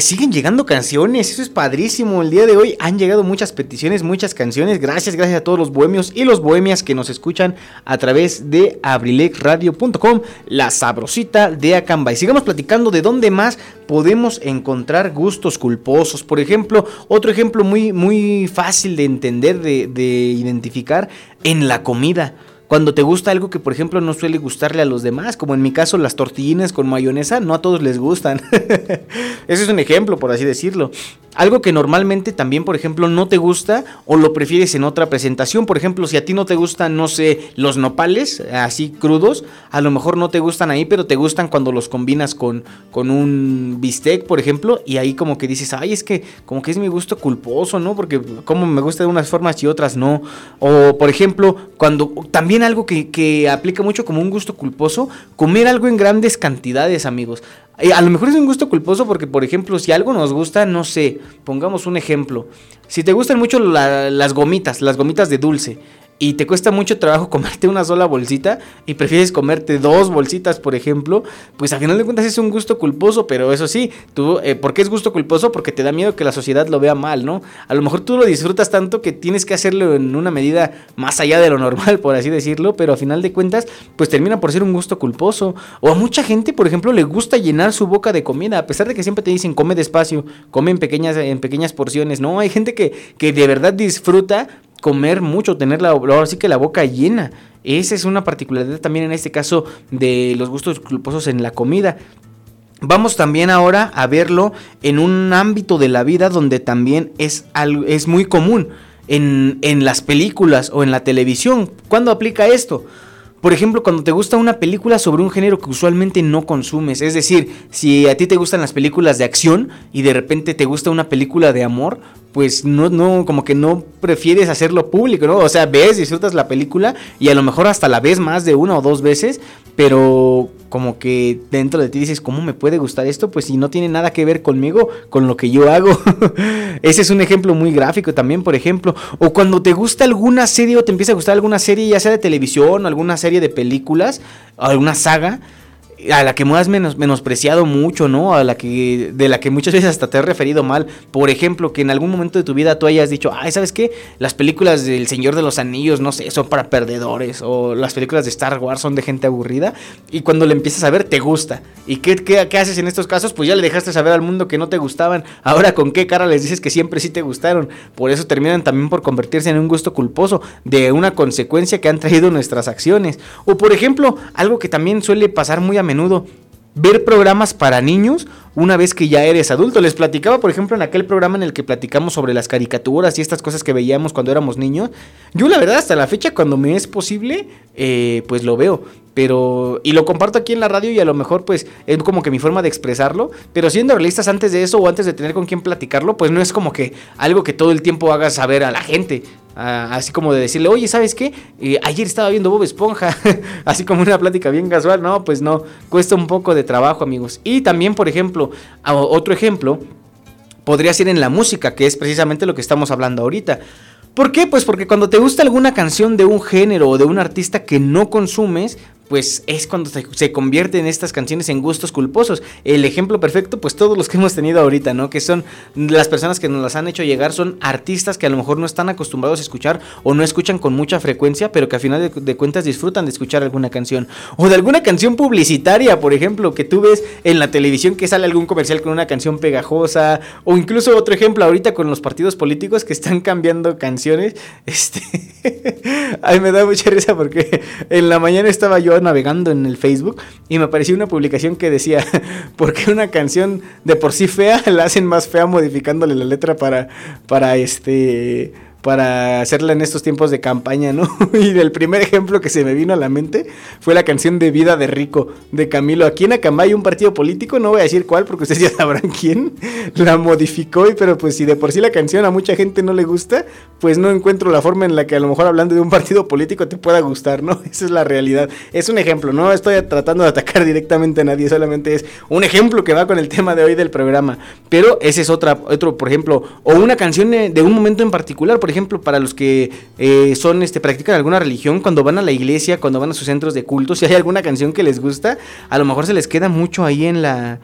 siguen llegando canciones, eso es padrísimo. El día de hoy han llegado muchas peticiones, muchas canciones. Gracias, gracias a todos los bohemios y los bohemias que nos escuchan a través de abrilexradio.com, la sabrosita de Acamba. Y sigamos platicando de dónde más podemos encontrar gustos culposos. Por ejemplo, otro ejemplo muy, muy fácil de entender, de, de identificar, en la comida. Cuando te gusta algo que, por ejemplo, no suele gustarle a los demás, como en mi caso las tortillinas con mayonesa, no a todos les gustan. Ese es un ejemplo, por así decirlo. Algo que normalmente también, por ejemplo, no te gusta o lo prefieres en otra presentación. Por ejemplo, si a ti no te gustan, no sé, los nopales, así crudos, a lo mejor no te gustan ahí, pero te gustan cuando los combinas con, con un bistec, por ejemplo, y ahí como que dices, ay, es que como que es mi gusto culposo, ¿no? Porque como me gusta de unas formas y otras no. O, por ejemplo, cuando también algo que, que aplica mucho como un gusto culposo, comer algo en grandes cantidades, amigos. Eh, a lo mejor es un gusto culposo porque, por ejemplo, si algo nos gusta, no sé, pongamos un ejemplo. Si te gustan mucho la- las gomitas, las gomitas de dulce, y te cuesta mucho trabajo comerte una sola bolsita y prefieres comerte dos bolsitas, por ejemplo, pues a final de cuentas es un gusto culposo, pero eso sí, tú, eh, ¿por qué es gusto culposo? Porque te da miedo que la sociedad lo vea mal, ¿no? A lo mejor tú lo disfrutas tanto que tienes que hacerlo en una medida más allá de lo normal, por así decirlo, pero a final de cuentas, pues termina por ser un gusto culposo. O a mucha gente, por ejemplo, le gusta llenar su boca de comida, a pesar de que siempre te dicen come despacio, come en pequeñas, en pequeñas porciones, ¿no? Hay gente que, que de verdad disfruta comer mucho, tener la, ahora sí que la boca llena. Esa es una particularidad también en este caso de los gustos culposos en la comida. Vamos también ahora a verlo en un ámbito de la vida donde también es, algo, es muy común. En, en las películas o en la televisión. ¿Cuándo aplica esto? Por ejemplo, cuando te gusta una película sobre un género que usualmente no consumes. Es decir, si a ti te gustan las películas de acción y de repente te gusta una película de amor, pues no, no, como que no prefieres hacerlo público, ¿no? O sea, ves, disfrutas la película y a lo mejor hasta la ves más de una o dos veces, pero como que dentro de ti dices, ¿cómo me puede gustar esto? Pues si no tiene nada que ver conmigo, con lo que yo hago. Ese es un ejemplo muy gráfico también, por ejemplo. O cuando te gusta alguna serie o te empieza a gustar alguna serie, ya sea de televisión o alguna serie de películas, o alguna saga, a la que menos, menospreciado mucho, ¿no? A la que, de la que muchas veces hasta te has referido mal. Por ejemplo, que en algún momento de tu vida tú hayas dicho, ay, ¿sabes qué? Las películas del Señor de los Anillos, no sé, son para perdedores. O las películas de Star Wars son de gente aburrida. Y cuando le empiezas a ver, te gusta. ¿Y qué, qué, qué haces en estos casos? Pues ya le dejaste saber al mundo que no te gustaban. Ahora, ¿con qué cara les dices que siempre sí te gustaron? Por eso terminan también por convertirse en un gusto culposo de una consecuencia que han traído nuestras acciones. O por ejemplo, algo que también suele pasar muy a menudo, ver programas para niños una vez que ya eres adulto. Les platicaba, por ejemplo, en aquel programa en el que platicamos sobre las caricaturas y estas cosas que veíamos cuando éramos niños. Yo la verdad hasta la fecha, cuando me es posible, eh, pues lo veo. Pero, y lo comparto aquí en la radio y a lo mejor pues es como que mi forma de expresarlo. Pero siendo realistas antes de eso o antes de tener con quién platicarlo, pues no es como que algo que todo el tiempo hagas saber a la gente. Así como de decirle, oye, ¿sabes qué? Eh, ayer estaba viendo Bob Esponja. así como una plática bien casual. No, pues no. Cuesta un poco de trabajo, amigos. Y también, por ejemplo, otro ejemplo podría ser en la música, que es precisamente lo que estamos hablando ahorita. ¿Por qué? Pues porque cuando te gusta alguna canción de un género o de un artista que no consumes, pues es cuando se, convierten estas canciones en gustos culposos. El ejemplo perfecto, pues todos los que hemos tenido ahorita, ¿no? Que son las personas que nos las han hecho llegar, son artistas que a lo mejor no están acostumbrados a escuchar o no escuchan con mucha frecuencia, pero que a final de, de cuentas disfrutan de escuchar alguna canción. O de alguna canción publicitaria, por ejemplo, que tú ves en la televisión que sale algún comercial con una canción pegajosa. O incluso otro ejemplo ahorita con los partidos políticos que están cambiando canciones. Este. Ay, me da mucha risa porque en la mañana estaba yo navegando en el Facebook y me apareció una publicación que decía, ¿por qué una canción de por sí fea la hacen más fea modificándole la letra para, para este para hacerla en estos tiempos de campaña, ¿no? Y el primer ejemplo que se me vino a la mente fue la canción de Vida de Rico de Camilo. Aquí en Acambay un partido político, no voy a decir cuál porque ustedes ya sabrán quién, la modificó, pero pues si de por sí la canción a mucha gente no le gusta, pues no encuentro la forma en la que a lo mejor hablando de un partido político te pueda gustar, ¿no? Esa es la realidad. Es un ejemplo, no estoy tratando de atacar directamente a nadie, solamente es un ejemplo que va con el tema de hoy del programa. Pero ese es otra, otro, por ejemplo, o una canción de un momento en particular, por ejemplo, para los que eh, son, este, practican alguna religión, cuando van a la iglesia, cuando van a sus centros de culto, si hay alguna canción que les gusta, a lo mejor se les queda mucho ahí en la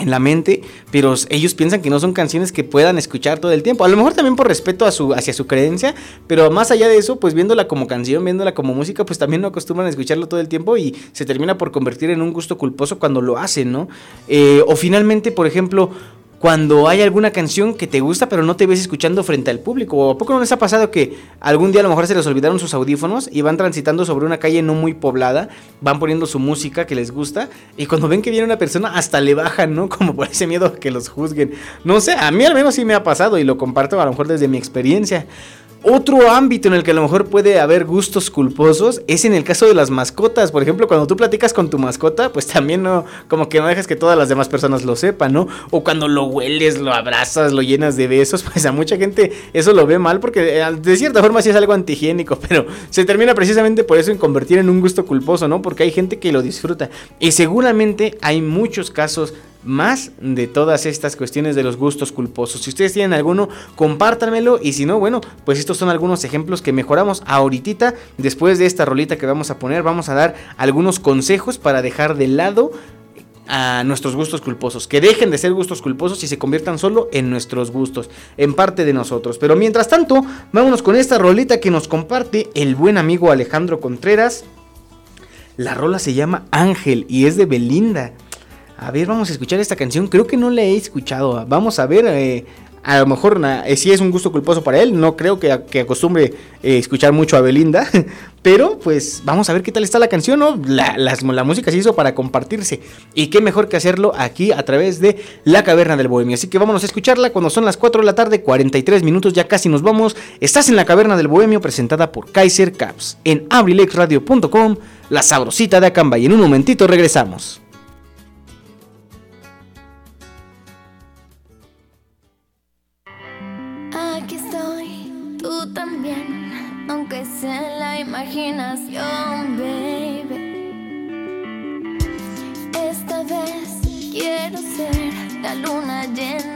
en la mente, pero ellos piensan que no son canciones que puedan escuchar todo el tiempo. A lo mejor también por respeto a su, hacia su creencia, pero más allá de eso, pues viéndola como canción, viéndola como música, pues también no acostumbran a escucharlo todo el tiempo y se termina por convertir en un gusto culposo cuando lo hacen, ¿no? Eh, o finalmente, por ejemplo, cuando hay alguna canción que te gusta pero no te ves escuchando frente al público. ¿O a poco no les ha pasado que algún día a lo mejor se les olvidaron sus audífonos y van transitando sobre una calle no muy poblada, van poniendo su música que les gusta y cuando ven que viene una persona hasta le bajan, ¿no? Como por ese miedo a que los juzguen. No sé, a mí al menos sí me ha pasado y lo comparto a lo mejor desde mi experiencia. Otro ámbito en el que a lo mejor puede haber gustos culposos es en el caso de las mascotas. Por ejemplo, cuando tú platicas con tu mascota, pues también no, como que no dejas que todas las demás personas lo sepan, ¿no? O cuando lo hueles, lo abrazas, lo llenas de besos, pues a mucha gente eso lo ve mal porque eh, de cierta forma sí es algo antihigiénico, pero se termina precisamente por eso en convertir en un gusto culposo, ¿no? Porque hay gente que lo disfruta. Y seguramente hay muchos casos más de todas estas cuestiones de los gustos culposos. Si ustedes tienen alguno, compártanmelo y si no, bueno, pues estos son algunos ejemplos que mejoramos ahorita. Después de esta rolita que vamos a poner, vamos a dar algunos consejos para dejar de lado a nuestros gustos culposos, que dejen de ser gustos culposos y se conviertan solo en nuestros gustos, en parte de nosotros. Pero mientras tanto, vámonos con esta rolita que nos comparte el buen amigo Alejandro Contreras. La rola se llama Ángel y es de Belinda. A ver, vamos a escuchar esta canción. Creo que no la he escuchado. Vamos a ver. Eh, a lo mejor eh, si es un gusto culposo para él. No creo que, acostumbre eh, escuchar mucho a Belinda. Pero pues vamos a ver qué tal está la canción. ¿no? La, la, música se hizo para compartirse. Y qué mejor que hacerlo aquí a través de La Caverna del Bohemio. Así que vámonos a escucharla cuando son las 4 de la tarde, 43 minutos. Ya casi nos vamos. Estás en La Caverna del Bohemio presentada por Kaiser Caps en abrilexradio.com. La sabrosita de Acamba. Y en un momentito regresamos. Baby. Esta vez quiero ser la luna llena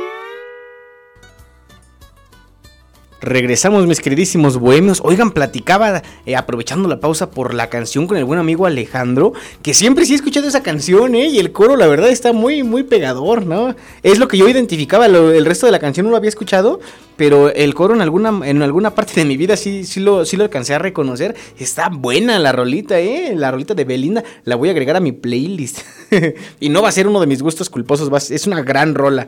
Regresamos, mis queridísimos bohemios. Oigan, platicaba, eh, aprovechando la pausa por la canción con el buen amigo Alejandro, que siempre sí he escuchado esa canción, ¿eh? Y el coro, la verdad, está muy, muy pegador, ¿no? Es lo que yo identificaba, el resto de la canción no lo había escuchado, pero el coro en alguna, en alguna parte de mi vida sí, sí, lo, sí lo alcancé a reconocer. Está buena la rolita, ¿eh? La rolita de Belinda, la voy a agregar a mi playlist. y no va a ser uno de mis gustos culposos, es una gran rola.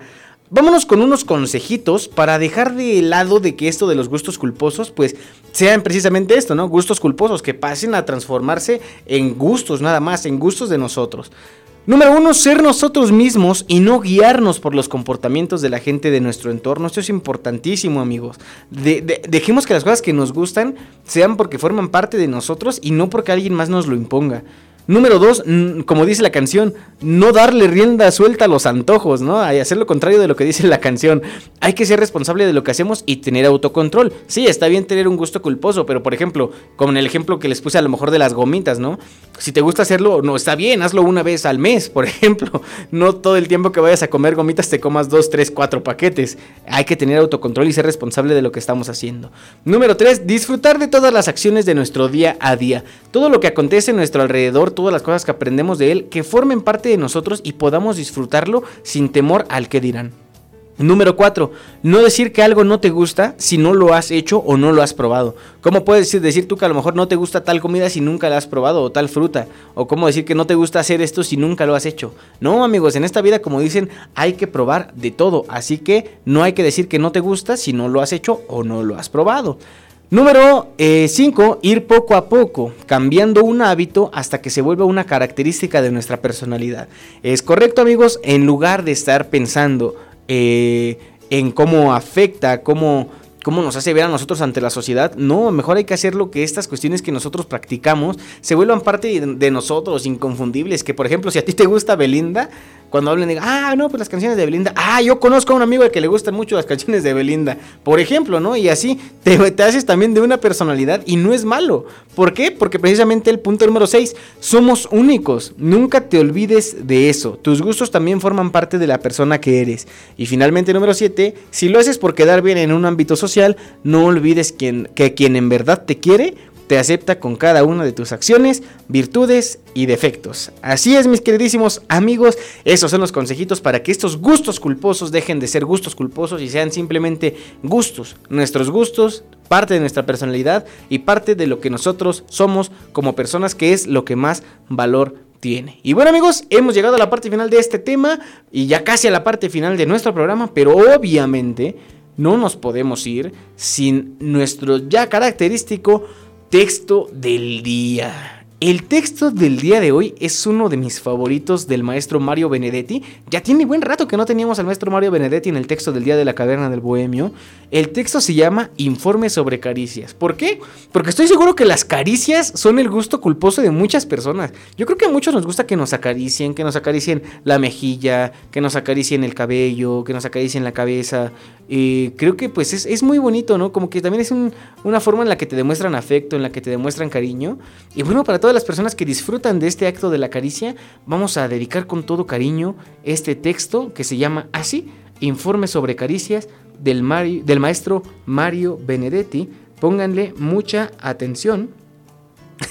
Vámonos con unos consejitos para dejar de lado de que esto de los gustos culposos, pues sean precisamente esto, ¿no? Gustos culposos, que pasen a transformarse en gustos nada más, en gustos de nosotros. Número uno, ser nosotros mismos y no guiarnos por los comportamientos de la gente de nuestro entorno. Esto es importantísimo, amigos. dejemos que las cosas que nos gustan sean porque forman parte de nosotros y no porque alguien más nos lo imponga. Número dos, como dice la canción, no darle rienda suelta a los antojos, ¿no? Hacer lo contrario de lo que dice la canción. Hay que ser responsable de lo que hacemos y tener autocontrol. Sí, está bien tener un gusto culposo, pero por ejemplo, como el ejemplo que les puse a lo mejor de las gomitas, ¿no? Si te gusta hacerlo, no, está bien, hazlo una vez al mes, por ejemplo. No todo el tiempo que vayas a comer gomitas te comas dos, tres, cuatro paquetes. Hay que tener autocontrol y ser responsable de lo que estamos haciendo. Número tres, disfrutar de todas las acciones de nuestro día a día. Todo lo que acontece en nuestro alrededor todas las cosas que aprendemos de él, que formen parte de nosotros y podamos disfrutarlo sin temor al que dirán. Número 4. No decir que algo no te gusta si no lo has hecho o no lo has probado. ¿Cómo puedes decir, decir tú que a lo mejor no te gusta tal comida si nunca la has probado o tal fruta? ¿O cómo decir que no te gusta hacer esto si nunca lo has hecho? No, amigos, en esta vida, como dicen, hay que probar de todo. Así que no hay que decir que no te gusta si no lo has hecho o no lo has probado. Número 5, eh, ir poco a poco, cambiando un hábito hasta que se vuelva una característica de nuestra personalidad. Es correcto amigos, en lugar de estar pensando eh, en cómo afecta, cómo cómo nos hace ver a nosotros ante la sociedad. No, mejor hay que hacerlo que estas cuestiones que nosotros practicamos se vuelvan parte de, nosotros, inconfundibles. Que por ejemplo, si a ti te gusta Belinda, cuando hablen digan, ah, no, pues las canciones de Belinda, ah, yo conozco a un amigo al que le gustan mucho las canciones de Belinda, por ejemplo, ¿no? Y así te, te haces también de una personalidad y no es malo. ¿Por qué? Porque precisamente el punto número 6, somos únicos, nunca te olvides de eso, tus gustos también forman parte de la persona que eres. Y finalmente número 7, si lo haces por quedar bien en un ámbito social, no olvides que quien en verdad te quiere, te acepta con cada una de tus acciones, virtudes y defectos. Así es, mis queridísimos amigos, esos son los consejitos para que estos gustos culposos dejen de ser gustos culposos y sean simplemente gustos. Nuestros gustos, parte de nuestra personalidad y parte de lo que nosotros somos como personas, que es lo que más valor tiene. Y bueno amigos, hemos llegado a la parte final de este tema y ya casi a la parte final de nuestro programa, pero obviamente no nos podemos ir sin nuestro ya característico Texto del día. El texto del día de hoy es uno de mis favoritos del maestro Mario Benedetti. Ya tiene buen rato que no teníamos al maestro Mario Benedetti en el texto del día de la caverna del bohemio. El texto se llama Informe sobre caricias. ¿Por qué? Porque estoy seguro que las caricias son el gusto culposo de muchas personas. Yo creo que a muchos nos gusta que nos acaricien, que nos acaricien la mejilla, que nos acaricien el cabello, que nos acaricien la cabeza. Creo que pues es, muy bonito, ¿no? Como que también es una forma en la que te demuestran afecto, en la que te demuestran cariño. Y bueno, para todas las personas que disfrutan de este acto de la caricia, vamos a dedicar con todo cariño este texto que se llama así, Informe sobre caricias del, del maestro Mario Benedetti. Pónganle mucha atención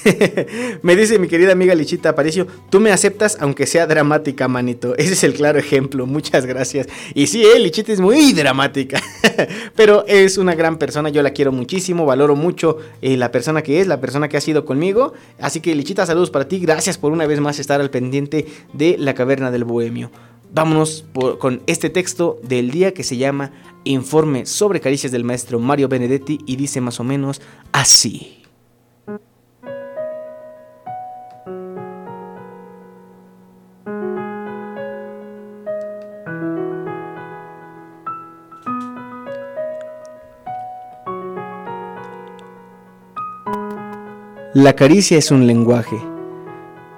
me dice mi querida amiga Lichita Aparicio, tú me aceptas aunque sea dramática, manito. Ese es el claro ejemplo, muchas gracias. Y sí, eh, Lichita es muy dramática, pero es una gran persona, yo la quiero muchísimo, valoro mucho eh, la persona que es, la persona que ha sido conmigo. Así que Lichita, saludos para ti, gracias por una vez más estar al pendiente de la caverna del bohemio. Vámonos con este texto del día que se llama Informe sobre caricias del maestro Mario Benedetti y dice más o menos así. La caricia es un lenguaje.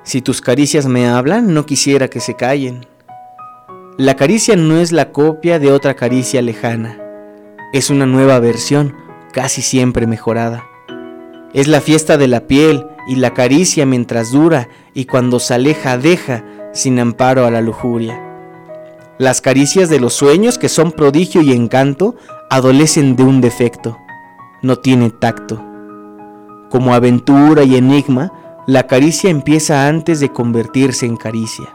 Si tus caricias me hablan, no quisiera que se callen. La caricia no es la copia de otra caricia lejana. Es una nueva versión, casi siempre mejorada. Es la fiesta de la piel y la caricia mientras dura y cuando se aleja deja sin amparo a la lujuria. Las caricias de los sueños que son prodigio y encanto adolecen de un defecto, no tiene tacto. Como aventura y enigma, la caricia empieza antes de convertirse en caricia.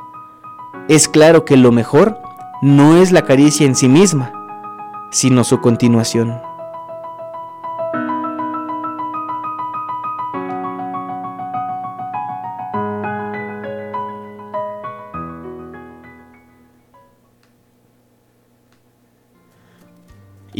Es claro que lo mejor no es la caricia en sí misma, sino su continuación.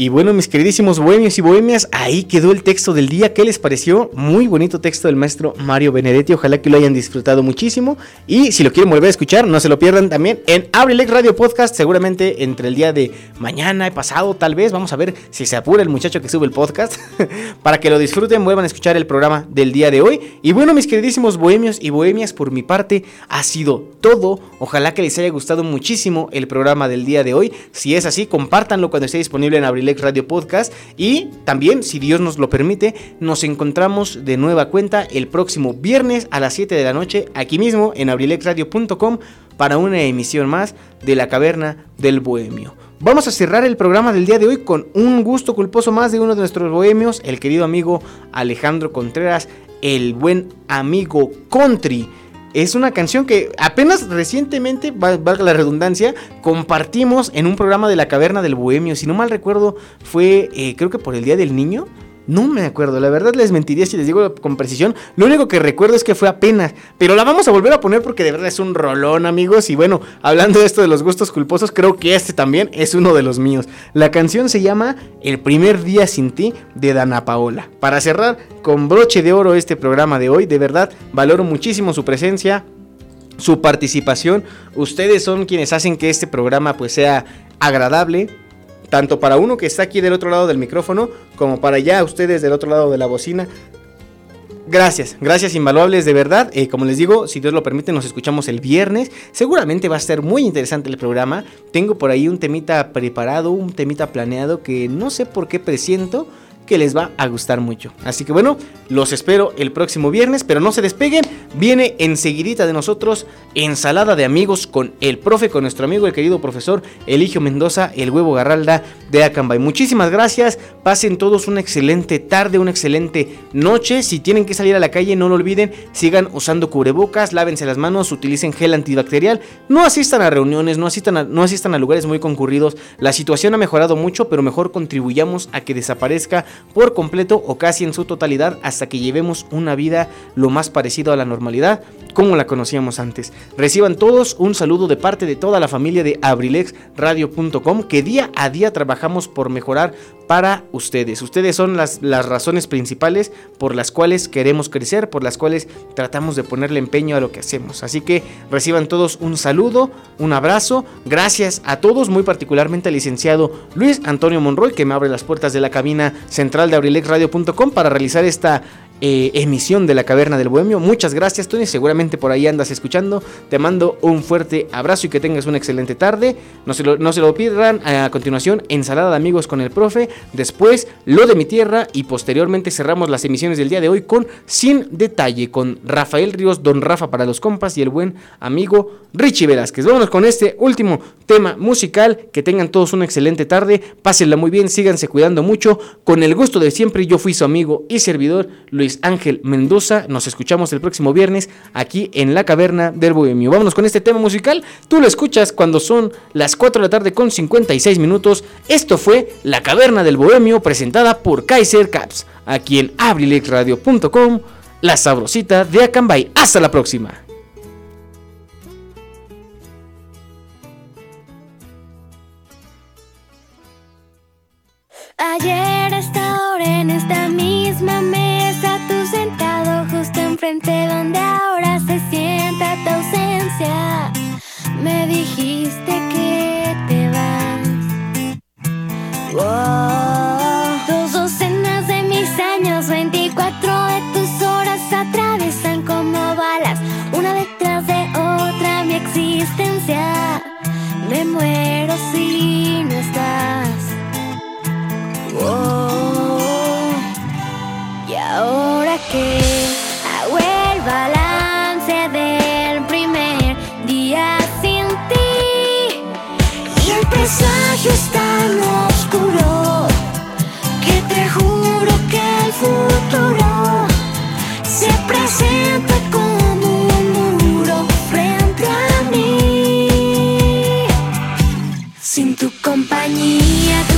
Y bueno, mis queridísimos bohemios y bohemias, ahí quedó el texto del día. ¿Qué les pareció? Muy bonito texto del maestro Mario Benedetti. Ojalá que lo hayan disfrutado muchísimo. Y si lo quieren volver a escuchar, no se lo pierdan también en Abrilex Radio Podcast. Seguramente entre el día de mañana, he pasado, tal vez. Vamos a ver si se apura el muchacho que sube el podcast. para que lo disfruten, vuelvan a escuchar el programa del día de hoy. Y bueno, mis queridísimos bohemios y bohemias, por mi parte, ha sido todo. Ojalá que les haya gustado muchísimo el programa del día de hoy. Si es así, compártanlo cuando esté disponible en Radio Podcast. Y también, si Dios nos lo permite, nos encontramos de nueva cuenta el próximo viernes a las 7 de la noche, aquí mismo en abrilexradio.com, para una emisión más de La Caverna del Bohemio. Vamos a cerrar el programa del día de hoy con un gusto culposo más de uno de nuestros bohemios, el querido amigo Alejandro Contreras, el buen amigo Country. Es una canción que apenas recientemente, valga la redundancia, compartimos en un programa de la Caverna del Bohemio. Si no mal recuerdo, fue eh, creo que por el Día del Niño. No me acuerdo, la verdad les mentiría si les digo con precisión. Lo único que recuerdo es que fue apenas. Pero la vamos a volver a poner porque de verdad es un rolón, amigos. Y bueno, hablando de esto de los gustos culposos, creo que este también es uno de los míos. La canción se llama El primer día sin ti de Dana Paola. Para cerrar con broche de oro este programa de hoy, de verdad valoro muchísimo su presencia su participación. Ustedes son quienes hacen que este programa pues sea agradable, tanto para uno que está aquí del otro lado del micrófono, como para ya ustedes del otro lado de la bocina. Gracias, gracias invaluables de verdad. Eh, como les digo, si Dios lo permite, nos escuchamos el viernes. Seguramente va a ser muy interesante el programa. Tengo por ahí un temita preparado, un temita planeado que no sé por qué presiento que les va a gustar mucho. Así que bueno, los espero el próximo viernes, pero no se despeguen. Viene enseguidita de nosotros ensalada de amigos con el profe, con nuestro amigo, el querido profesor Eligio Mendoza, el huevo garralda de Acambay. Muchísimas gracias. Pasen todos una excelente tarde, una excelente noche. Si tienen que salir a la calle, no lo olviden. Sigan usando cubrebocas, lávense las manos, utilicen gel antibacterial. No asistan a reuniones, no asistan no asistan a lugares muy concurridos. La situación ha mejorado mucho, pero mejor contribuyamos a que desaparezca por completo o casi en su totalidad hasta que llevemos una vida lo más parecido a la normalidad como la conocíamos antes. Reciban todos un saludo de parte de toda la familia de abrilexradio.com que día a día trabajamos por mejorar para ustedes. Ustedes son las, las razones principales por las cuales queremos crecer, por las cuales tratamos de ponerle empeño a lo que hacemos. Así que reciban todos un saludo, un abrazo. Gracias a todos, muy particularmente al licenciado Luis Antonio Monroy que me abre las puertas de la cabina central de abrilexradio.com para realizar esta eh, emisión de la Caverna del Bohemio. Muchas gracias, Tony. Seguramente por ahí andas escuchando. Te mando un fuerte abrazo y que tengas una excelente tarde. No se lo, no se lo. A continuación, ensalada de amigos con el profe. Después, lo de mi tierra. Y posteriormente cerramos las emisiones del día de hoy con Sin Detalle, con Rafael Ríos, Don Rafa para los compas y el buen amigo Richie Velázquez. Vámonos con este último tema musical. Que tengan todos una excelente tarde. Pásenla muy bien, síganse cuidando mucho. Con el gusto de siempre, yo fui su amigo y servidor Luis Ángel Mendoza. Nos escuchamos el próximo viernes aquí en la Caverna del Bohemio. Vámonos con este tema musical. Tú lo escuchas cuando son las 4 de la tarde con 56 minutos. Esto fue La Caverna del Bohemio presentada por Kaiser Caps, aquí en abrilexradio.com, la sabrosita de Acambay. Hasta la próxima. Ayer a esta hora en esta misma mesa, justo enfrente donde ahora se sienta tu ausencia, me dijiste que te vas. Wow. Dos docenas de mis años, 24 de tus horas atraviesan como balas, una detrás de otra mi existencia. Me muero si no estás. Y ahora que paisaje es tan oscuro que te juro que el futuro se presenta como un muro frente a mí. Sin tu compañía.